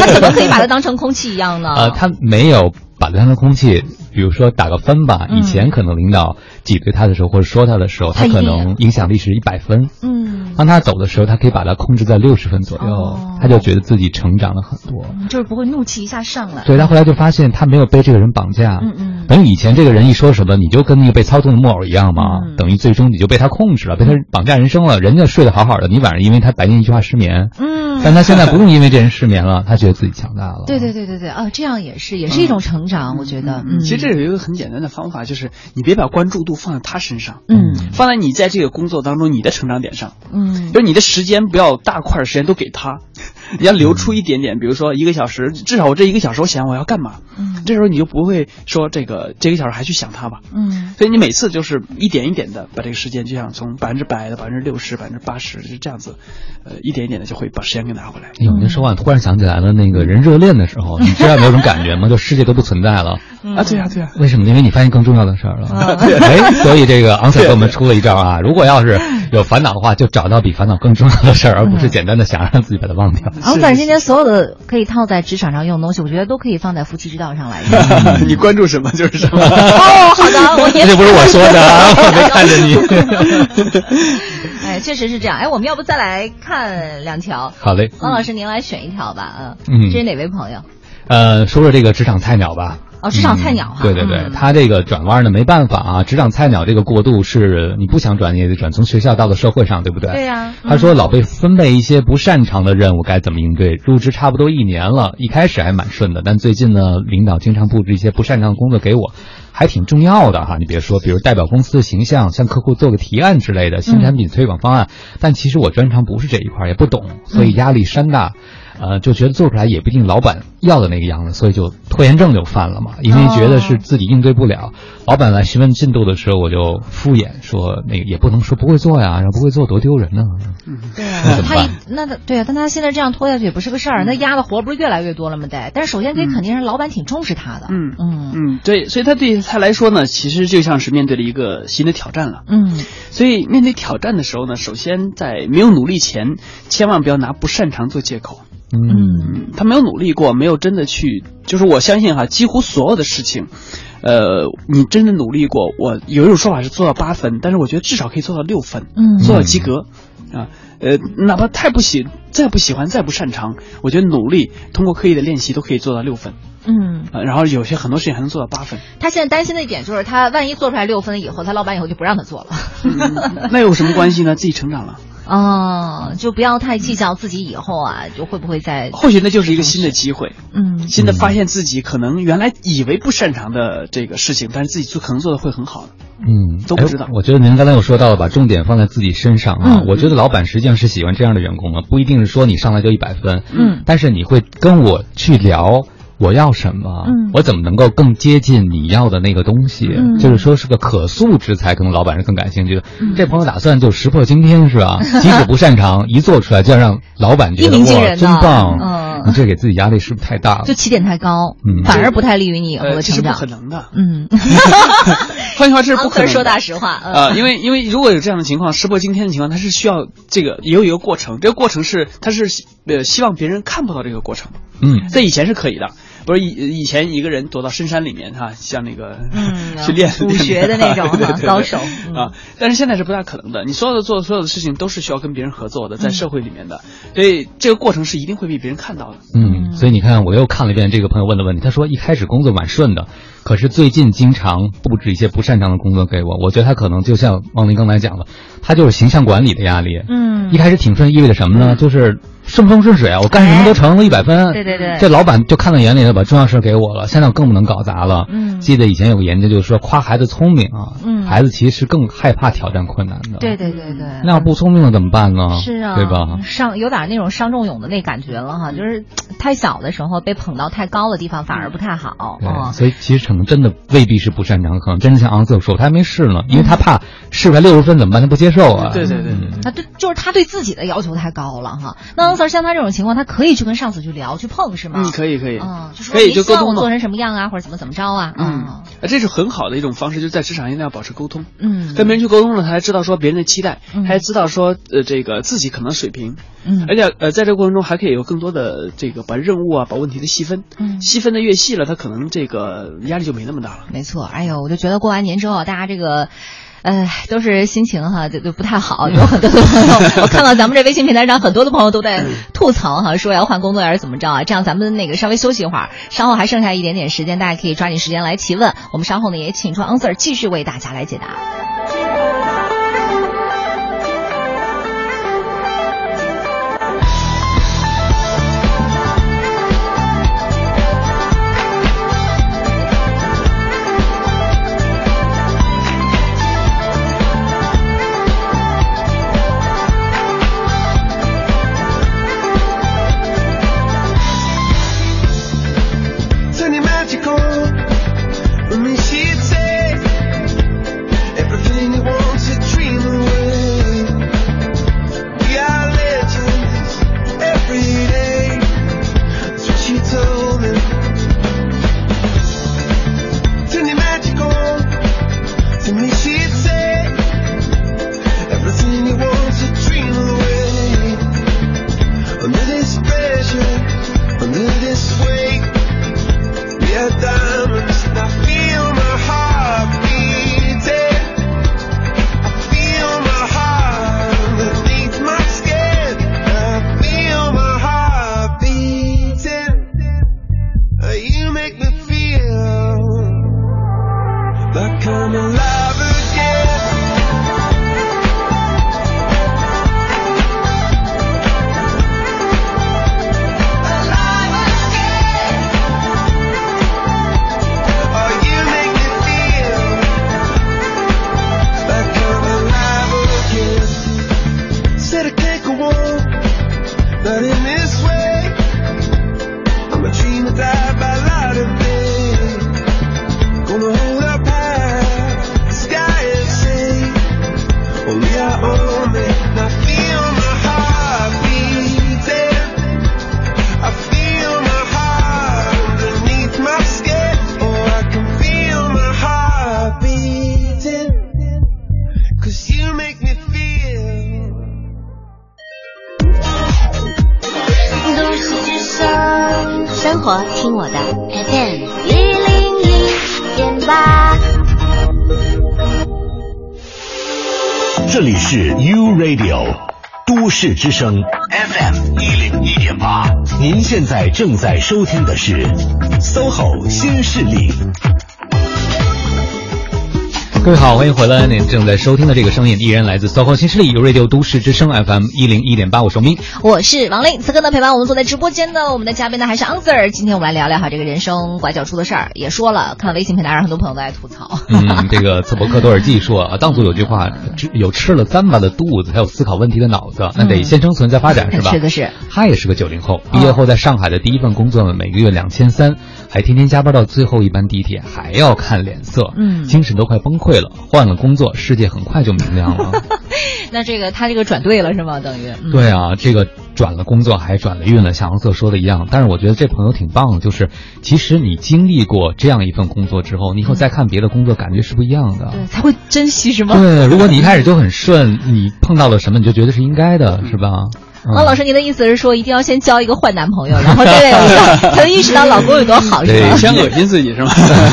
他怎么可以把他当成空气一样呢？呃，他没有把他当成空气，比如说打个分吧，嗯以前可能领导挤兑他的时候或者说他的时候，他可能影响力是一百分。嗯，当他走的时候，他可以把他控制在六十分左右，哦他就觉得自己成长了很多。就是不会怒气一下上来。对他后来就发现他没有被这个人绑架，嗯嗯等于以前这个人一说什么，你就跟那个被操纵的木偶一样嘛，嗯等于最终你就被他控制了，被他绑架人生了。人家睡得好好的，你晚上因为他白天一句话失眠，嗯，但他现在不用因为这人失眠了，他觉得自己强大了。对对对对对，啊，这样也是，也是一种成长，我觉得。嗯，其实这有一个很简单的方法，就是你别把关注度放在他身上，嗯。放在你在这个工作当中你的成长点上，嗯。就是你的时间不要大块的时间都给他，你要留出一点点，比如说一个小时，至少我这一个小时我想我要干嘛，嗯这时候你就不会说这个这个小时还去想它吧，嗯所以你每次就是一点一点的把这个时间，就像从百分之百的百分之六十、百分之八十，就这样子，呃，一点一点的就会把时间给拿回来。哎呦，那说完突然想起来了，那个人热恋的时候，你知道有没有种感觉吗？就世界都不存在了。啊，对呀，对呀，为什么？因为你发现更重要的事儿了。哎，所以这个昂 Sir 给我们出了一招啊，如果要是有烦恼的话，就找到比烦恼更重要的事儿，而不是简单的想让自己把它忘掉。昂 Sir 今天所有的可以套在职场上用的东西，我觉得都可以放在夫妻之道上来用。你关注什么就是什么。哦，好的，我也这不是我说的啊，我没看着你。哎，确实是这样。哎，我们要不再来看两条？好嘞，王老师，您来选一条吧。嗯这是哪位朋友？呃，说说这个职场菜鸟吧。哦，职场菜鸟哈。对对对，嗯他这个转弯呢，没办法啊，职场菜鸟这个过渡是你不想转，你也得转，从学校到了社会上，对不对？对呀他说老被分配一些不擅长的任务，该怎么应对？入职差不多一年了，一开始还蛮顺的，但最近呢，领导经常布置一些不擅长的工作给我。还挺重要的哈，你别说，比如代表公司的形象，向客户做个提案之类的新产品推广方案，但其实我专长不是这一块，也不懂，所以压力山大。呃，就觉得做出来也不一定老板要的那个样子，所以就拖延症就犯了嘛。因为觉得是自己应对不了，老板来询问进度的时候，我就敷衍说那个也不能说不会做呀，然后不会做多丢人呢。对他一那他对啊，但他现在这样拖下去也不是个事儿，那压的活不是越来越多了吗？得，但是首先得肯定是老板挺重视他的。嗯嗯嗯，对，所以他对他来说呢，其实就像是面对了一个新的挑战了。嗯，所以面对挑战的时候呢，首先在没有努力前，千万不要拿不擅长做借口。嗯，他没有努力过，没有真的去，就是我相信哈，几乎所有的事情，呃，你真的努力过，我有一种说法是做到八分，但是我觉得至少可以做到六分，嗯。做到及格，啊，呃，哪怕太不喜，再不喜欢，再不擅长，我觉得努力通过刻意的练习都可以做到六分，嗯，啊，然后有些很多事情还能做到八分，他现在担心的一点就是，他万一做出来六分以后，他老板以后就不让他做了。那有什么关系呢？自己成长了，哦，就不要太计较自己以后啊，就会不会再或许那就是一个新的机会，嗯新的发现自己可能原来以为不擅长的这个事情，但是自己做可能做的会很好的。嗯，都不知道哎我觉得您刚才有说到了，把重点放在自己身上啊。嗯我觉得老板实际上是喜欢这样的员工的，不一定是说你上来就一百分，嗯但是你会跟我去聊。我要什么？嗯我怎么能够更接近你要的那个东西？嗯就是说是个可塑之才，可能老板是更感兴趣的。嗯这朋友打算就石破惊天是吧？即使不擅长，一做出来就要让老板觉得哇一鸣惊人真棒。嗯你这给自己压力是不是太大了？就起点太高，嗯反而不太利于你以后的成长。这是不可能的。嗯，换句话，这是不可能。说大实话，啊呃，因为因为如果有这样的情况，石破惊天的情况，它是需要这个也有一个过程，这个过程是它是呃希望别人看不到这个过程。嗯，在以前是可以的，不是以以前一个人躲到深山里面哈，像那个嗯 去练武学的那种 对对对对高手嗯啊，但是现在是不大可能的。你所有的做所有的事情都是需要跟别人合作的，在嗯社会里面的，所以这个过程是一定会被别人看到的。嗯，所以你看，我又看了一遍这个朋友问的问题。他说一开始工作蛮顺的，可是最近经常布置一些不擅长的工作给我。我觉得他可能就像王林刚才讲的，他就是形象管理的压力。嗯一开始挺顺，意味着什么呢？就是顺风顺水啊，我干什么都成，了一百分。对对对这老板就看在眼里了，把重要事给我了。现在我更不能搞砸了。嗯记得以前有个研究，就是说夸孩子聪明啊，嗯孩子其实更害怕挑战困难的。对对对对，那要不聪明了怎么办呢？是啊，对吧？伤有点那种伤仲永的那感觉了哈，就是太小的时候被捧到太高的地方反而不太好对，啊。所以其实可能真的未必是不擅长，可能真的像昂瑟说，他还没试呢，因为他怕试出来六十分怎么办？他不接受啊。对对对嗯他对，就是他对自己的要求太高了哈。那像他这种情况，他可以去跟上司去聊去碰是吗？嗯，可以可以，嗯，就说可以就沟通我做成什么样啊，或者怎么怎么着啊？嗯，呃这是很好的一种方式，就是在职场一定要保持沟通。嗯跟别人去沟通了，他才知道说别人的期待，还知道说呃这个自己可能水平，嗯而且呃在这个过程中还可以有更多的这个把任务啊把问题的细分，嗯细分的越细了，他可能这个压力就没那么大了。没错，哎呦，我就觉得过完年之后，大家这个。呃，都是心情哈，就就不太好。有很多的朋友，我看到咱们这微信平台上很多的朋友都在吐槽哈，说要换工作还是怎么着啊？这样咱们那个稍微休息一会儿，稍后还剩下一点点时间，大家可以抓紧时间来提问。我们稍后呢也请出 answer 继续为大家来解答。市之声 FM 一零一点八，您现在正在收听的是 SOHO 新势力。各位好，欢迎回来。您正在收听的这个声音依然来自 SOHO 新势力由 Radio 都市之声 FM 一零一点八，我是明。我是王丽，此刻呢陪伴我们坐在直播间的我们的嘉宾呢还是 Answer。今天我们来聊聊哈这个人生拐角处的事儿，也说了，看微信平台上很多朋友都在吐槽。嗯，这个茨伯克多尔季说啊，当初有句话，只有吃了糌粑的肚子，才有思考问题的脑子，那得先生存再发展，是吧？是的是。他也是个九零后，毕业后在上海的第一份工作呢，每个月两千三，还天天加班到最后一班地铁，还要看脸色，嗯精神都快崩溃了。换了工作，世界很快就明亮了。那这个他这个转对了是吗？等于、嗯、对啊，这个转了工作还转了运了，像王策说的一样。但是我觉得这朋友挺棒的，就是其实你经历过这样一份工作之后，你以后再看别的工作，感觉是不一样的。对，才会珍惜是吗？对，如果你一开始就很顺，你碰到了什么你就觉得是应该的，是吧？王老师，您的意思是说，一定要先交一个坏男朋友，然后对才能意识到老公有多好，是吧？先恶心自己是吗？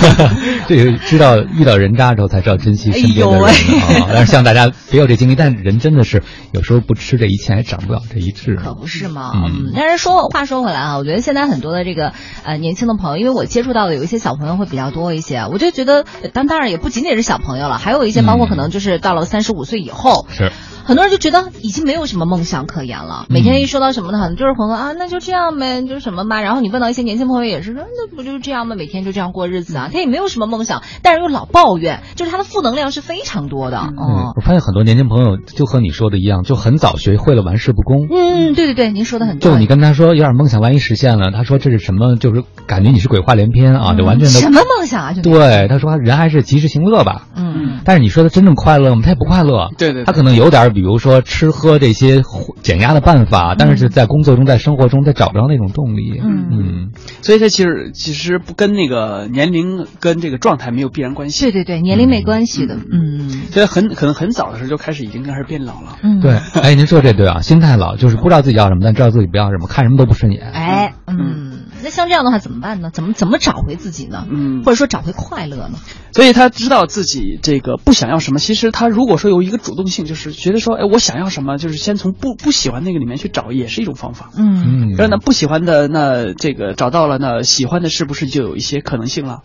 这个知道遇到人渣之后才知道珍惜身边的人啊！但是希望大家别有这经历，但人真的是有时候不吃这一堑，还长不了这一智。可不是吗？嗯。但是说话说回来啊，我觉得现在很多的这个呃年轻的朋友，因为我接触到的有一些小朋友会比较多一些，我就觉得，当当然也不仅仅是小朋友了，还有一些包括可能就是到了三十五岁以后是。很多人就觉得已经没有什么梦想可言了，每天一说到什么呢，可能就是朋友啊，那就这样呗，就是什么吧。然后你问到一些年轻朋友也是说，那不就是这样吗？每天就这样过日子啊，他也没有什么梦想，但是又老抱怨，就是他的负能量是非常多的。嗯，我发现很多年轻朋友就和你说的一样，就很早学会了玩世不恭。嗯，对对对，您说的很对。就你跟他说有点梦想，万一实现了，他说这是什么？就是感觉你是鬼话连篇啊，就完全的什么梦想啊？就对他说人还是及时行乐吧。嗯，但是你说他真正快乐吗？他也不快乐。对对，他可能有点，比如说吃。喝这些减压的办法，但是在工作中、在生活中，他找不着那种动力。嗯嗯，所以他其实其实不跟那个年龄跟这个状态没有必然关系。对对对，年龄没关系的。嗯，所以很可能很早的时候就开始已经开始变老了。嗯，对。哎，您说这对啊，心态老就是不知道自己要什么，但知道自己不要什么，看什么都不顺眼。哎，嗯。那像这样的话怎么办呢？怎么怎么找回自己呢？嗯，或者说找回快乐呢？所以他知道自己这个不想要什么。其实他如果说有一个主动性，就是觉得说，哎，我想要什么，就是先从不不喜欢那个里面去找，也是一种方法。嗯，然后呢，不喜欢的那这个找到了，那喜欢的是不是就有一些可能性了？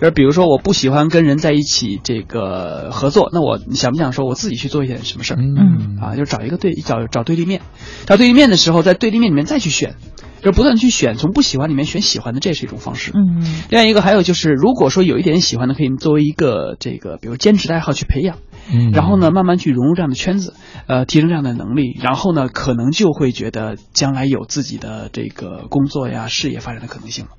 而比如说，我不喜欢跟人在一起这个合作，那我想不想说我自己去做一点什么事儿？嗯，啊，就找一个对找找对立面，找对立面的时候，在对立面里面再去选。就不断去选，从不喜欢里面选喜欢的，这是一种方式。嗯，另外一个还有就是，如果说有一点喜欢的，可以作为一个这个，比如兼职的爱好去培养。嗯，然后呢，慢慢去融入这样的圈子，呃，提升这样的能力，然后呢，可能就会觉得将来有自己的这个工作呀、事业发展的可能性了。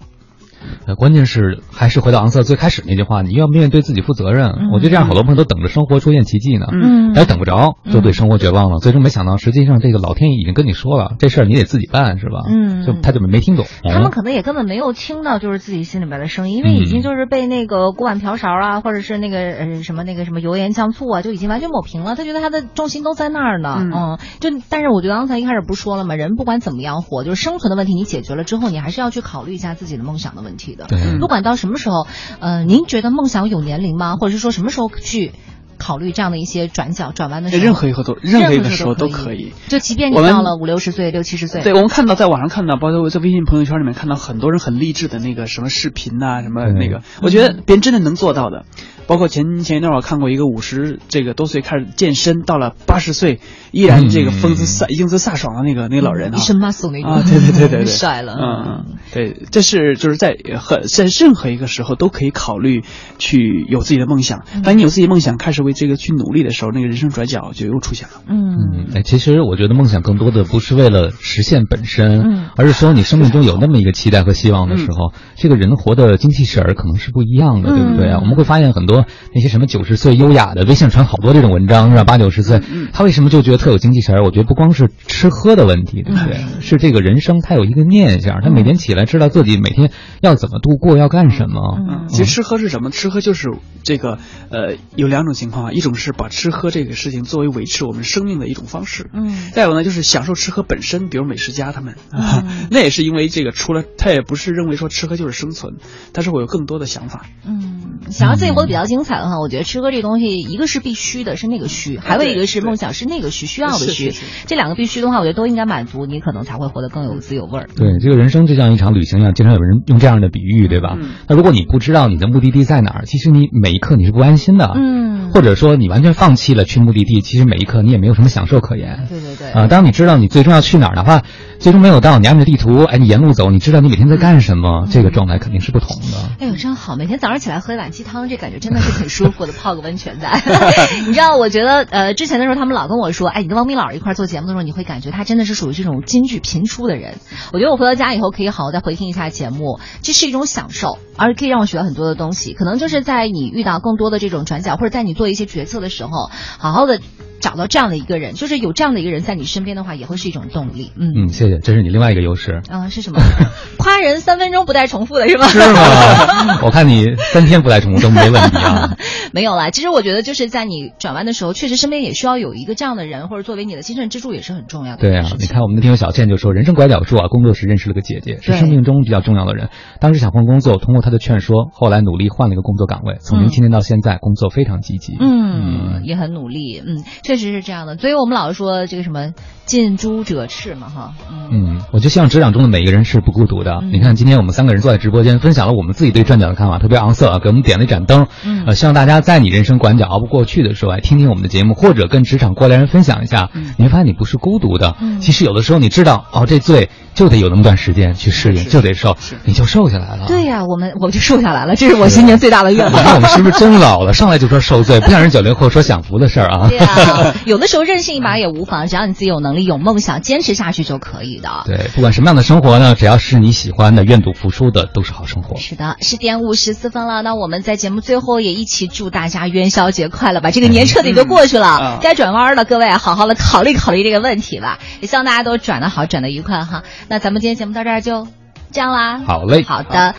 呃，关键是还是回到昂瑟最开始那句话，你要面对自己负责任。我觉得这样好多朋友都等着生活出现奇迹呢，嗯，但等不着，就对生活绝望了。最终没想到，实际上这个老天爷已经跟你说了，这事儿你得自己办，是吧？嗯，就他就没听懂。他们可能也根本没有听到，就是自己心里边的声音，因为已经就是被那个锅碗瓢勺啊，或者是那个呃什么那个什么油盐酱醋啊，就已经完全抹平了。他觉得他的重心都在那儿呢，嗯，就但是我觉得刚才一开始不说了吗？人不管怎么样活，就是生存的问题你解决了之后，你还是要去考虑一下自己的梦想的问题的。对。不管到什么时候，呃，您觉得梦想有年龄吗？或者是说什么时候去考虑这样的一些转角、转弯的时候？任何一个都，任何一个时候都可以。就即便你到了五六十岁、六七十岁，对我们看到在网上看到，包括在微信朋友圈里面看到很多人很励志的那个什么视频呐，什么那个，我觉得别人真的能做到的。包括前前一段我看过一个五十这个多岁开始健身，到了八十岁依然这个风姿飒英姿飒爽的那个那个老人啊，一身 muscle 那个啊，对对对对对，帅了，嗯，对，这是就是在很在任何一个时候都可以考虑去有自己的梦想。当你有自己梦想，开始为这个去努力的时候，那个人生转角就又出现了。嗯，哎，其实我觉得梦想更多的不是为了实现本身，嗯，而是说你生命中有那么一个期待和希望的时候，这个人活的精气神儿可能是不一样的，对不对啊？我们会发现很多那些什么九十岁优雅的微信传好多这种文章是吧？八九十岁，他为什么就觉得特有精气神儿？我觉得不光是吃喝的问题，对不对？是这个人生他有一个念想，他每天起来知道自己每天要怎么度过，要干什么。嗯，其实吃喝是什么？吃喝就是这个呃，有两种情况啊，一种是把吃喝这个事情作为维持我们生命的一种方式，嗯，再有呢就是享受吃喝本身，比如美食家他们，那也是因为这个除了他也不是认为说吃喝就是生存，他是会有更多的想法。嗯，想要自己活得比较精彩的话，我觉得吃喝这东西，一个是必须的，是那个需；还有一个是梦想，是那个需，需要的需。这两个必须的话，我觉得都应该满足，你可能才会活得更有滋有味儿。对，这个人生就像一场旅行一样，经常有人用这样的比喻，对吧？那如果你不知道你的目的地在哪儿，其实你每一刻你是不安心的。嗯，或者说你完全放弃了去目的地，其实每一刻你也没有什么享受可言。对对对。啊，当你知道你最终要去哪儿，哪怕最终没有到，你按着地图，哎，你沿路走，你知道你每天在干什么，这个状态肯定是不同的。哎呦，真好！每天早上起来喝一碗鸡汤，这感觉真的是 很舒服的，泡个温泉在。你知道，我觉得呃，之前的时候他们老跟我说，哎，你跟汪明老师一块做节目的时候，你会感觉他真的是属于这种金句频出的人。我觉得我回到家以后可以好好再回听一下节目，这是一种享受，而可以让我学到很多的东西。可能就是在你遇到更多的这种转角，或者在你做一些决策的时候，好好的。找到这样的一个人，就是有这样的一个人在你身边的话，也会是一种动力。嗯嗯，谢谢，这是你另外一个优势。嗯，是什么？夸人三分钟不带重复的是吗？是吗？我看你三天不带重复都没问题啊。没有啦，其实我觉得就是在你转弯的时候，确实身边也需要有一个这样的人，或者作为你的精神支柱，也是很重要的。对啊，你看我们的听友小倩就说，人生拐角处啊，工作时认识了个姐姐，是生命中比较重要的人。当时想换工作，通过她的劝说，后来努力换了一个工作岗位，从零七年到现在，工作非常积极。嗯，也很努力。嗯，确实是这样的。所以我们老是说这个什么近朱者赤嘛，哈。嗯，我就希望职场中的每一个人是不孤独的。你看，今天我们三个人坐在直播间，分享了我们自己对转角的看法，特别昂色啊，给我们点了一盏灯。嗯，呃，希望大家在你人生拐角熬不过去的时候，来听听我们的节目，或者跟职场过来人分享一下，你会发现你不是孤独的。嗯，其实有的时候你知道，哦，这罪就得有那么段时间去适应，就得瘦，你就瘦下来了。对呀，我们我就瘦下来了，这是我新年最大的愿望。那我们是不是真老了？上来就说受罪，不像人九零后说享福的事儿啊。对啊，有的时候任性一把也无妨，只要你自己有能力、有梦想，坚持下去就可以的。对，不管什么样的生活呢，只要是你喜欢的、愿赌服输的，都是好生活。是的，十点五十四分了，那我们在节目最后也一起祝大家元宵节快乐吧！这个年彻底就过去了，该转弯了，各位好好的考虑考虑这个问题吧。也希望大家都转的好，转的愉快哈。那咱们今天节目到这儿就这样啦。好嘞，好的。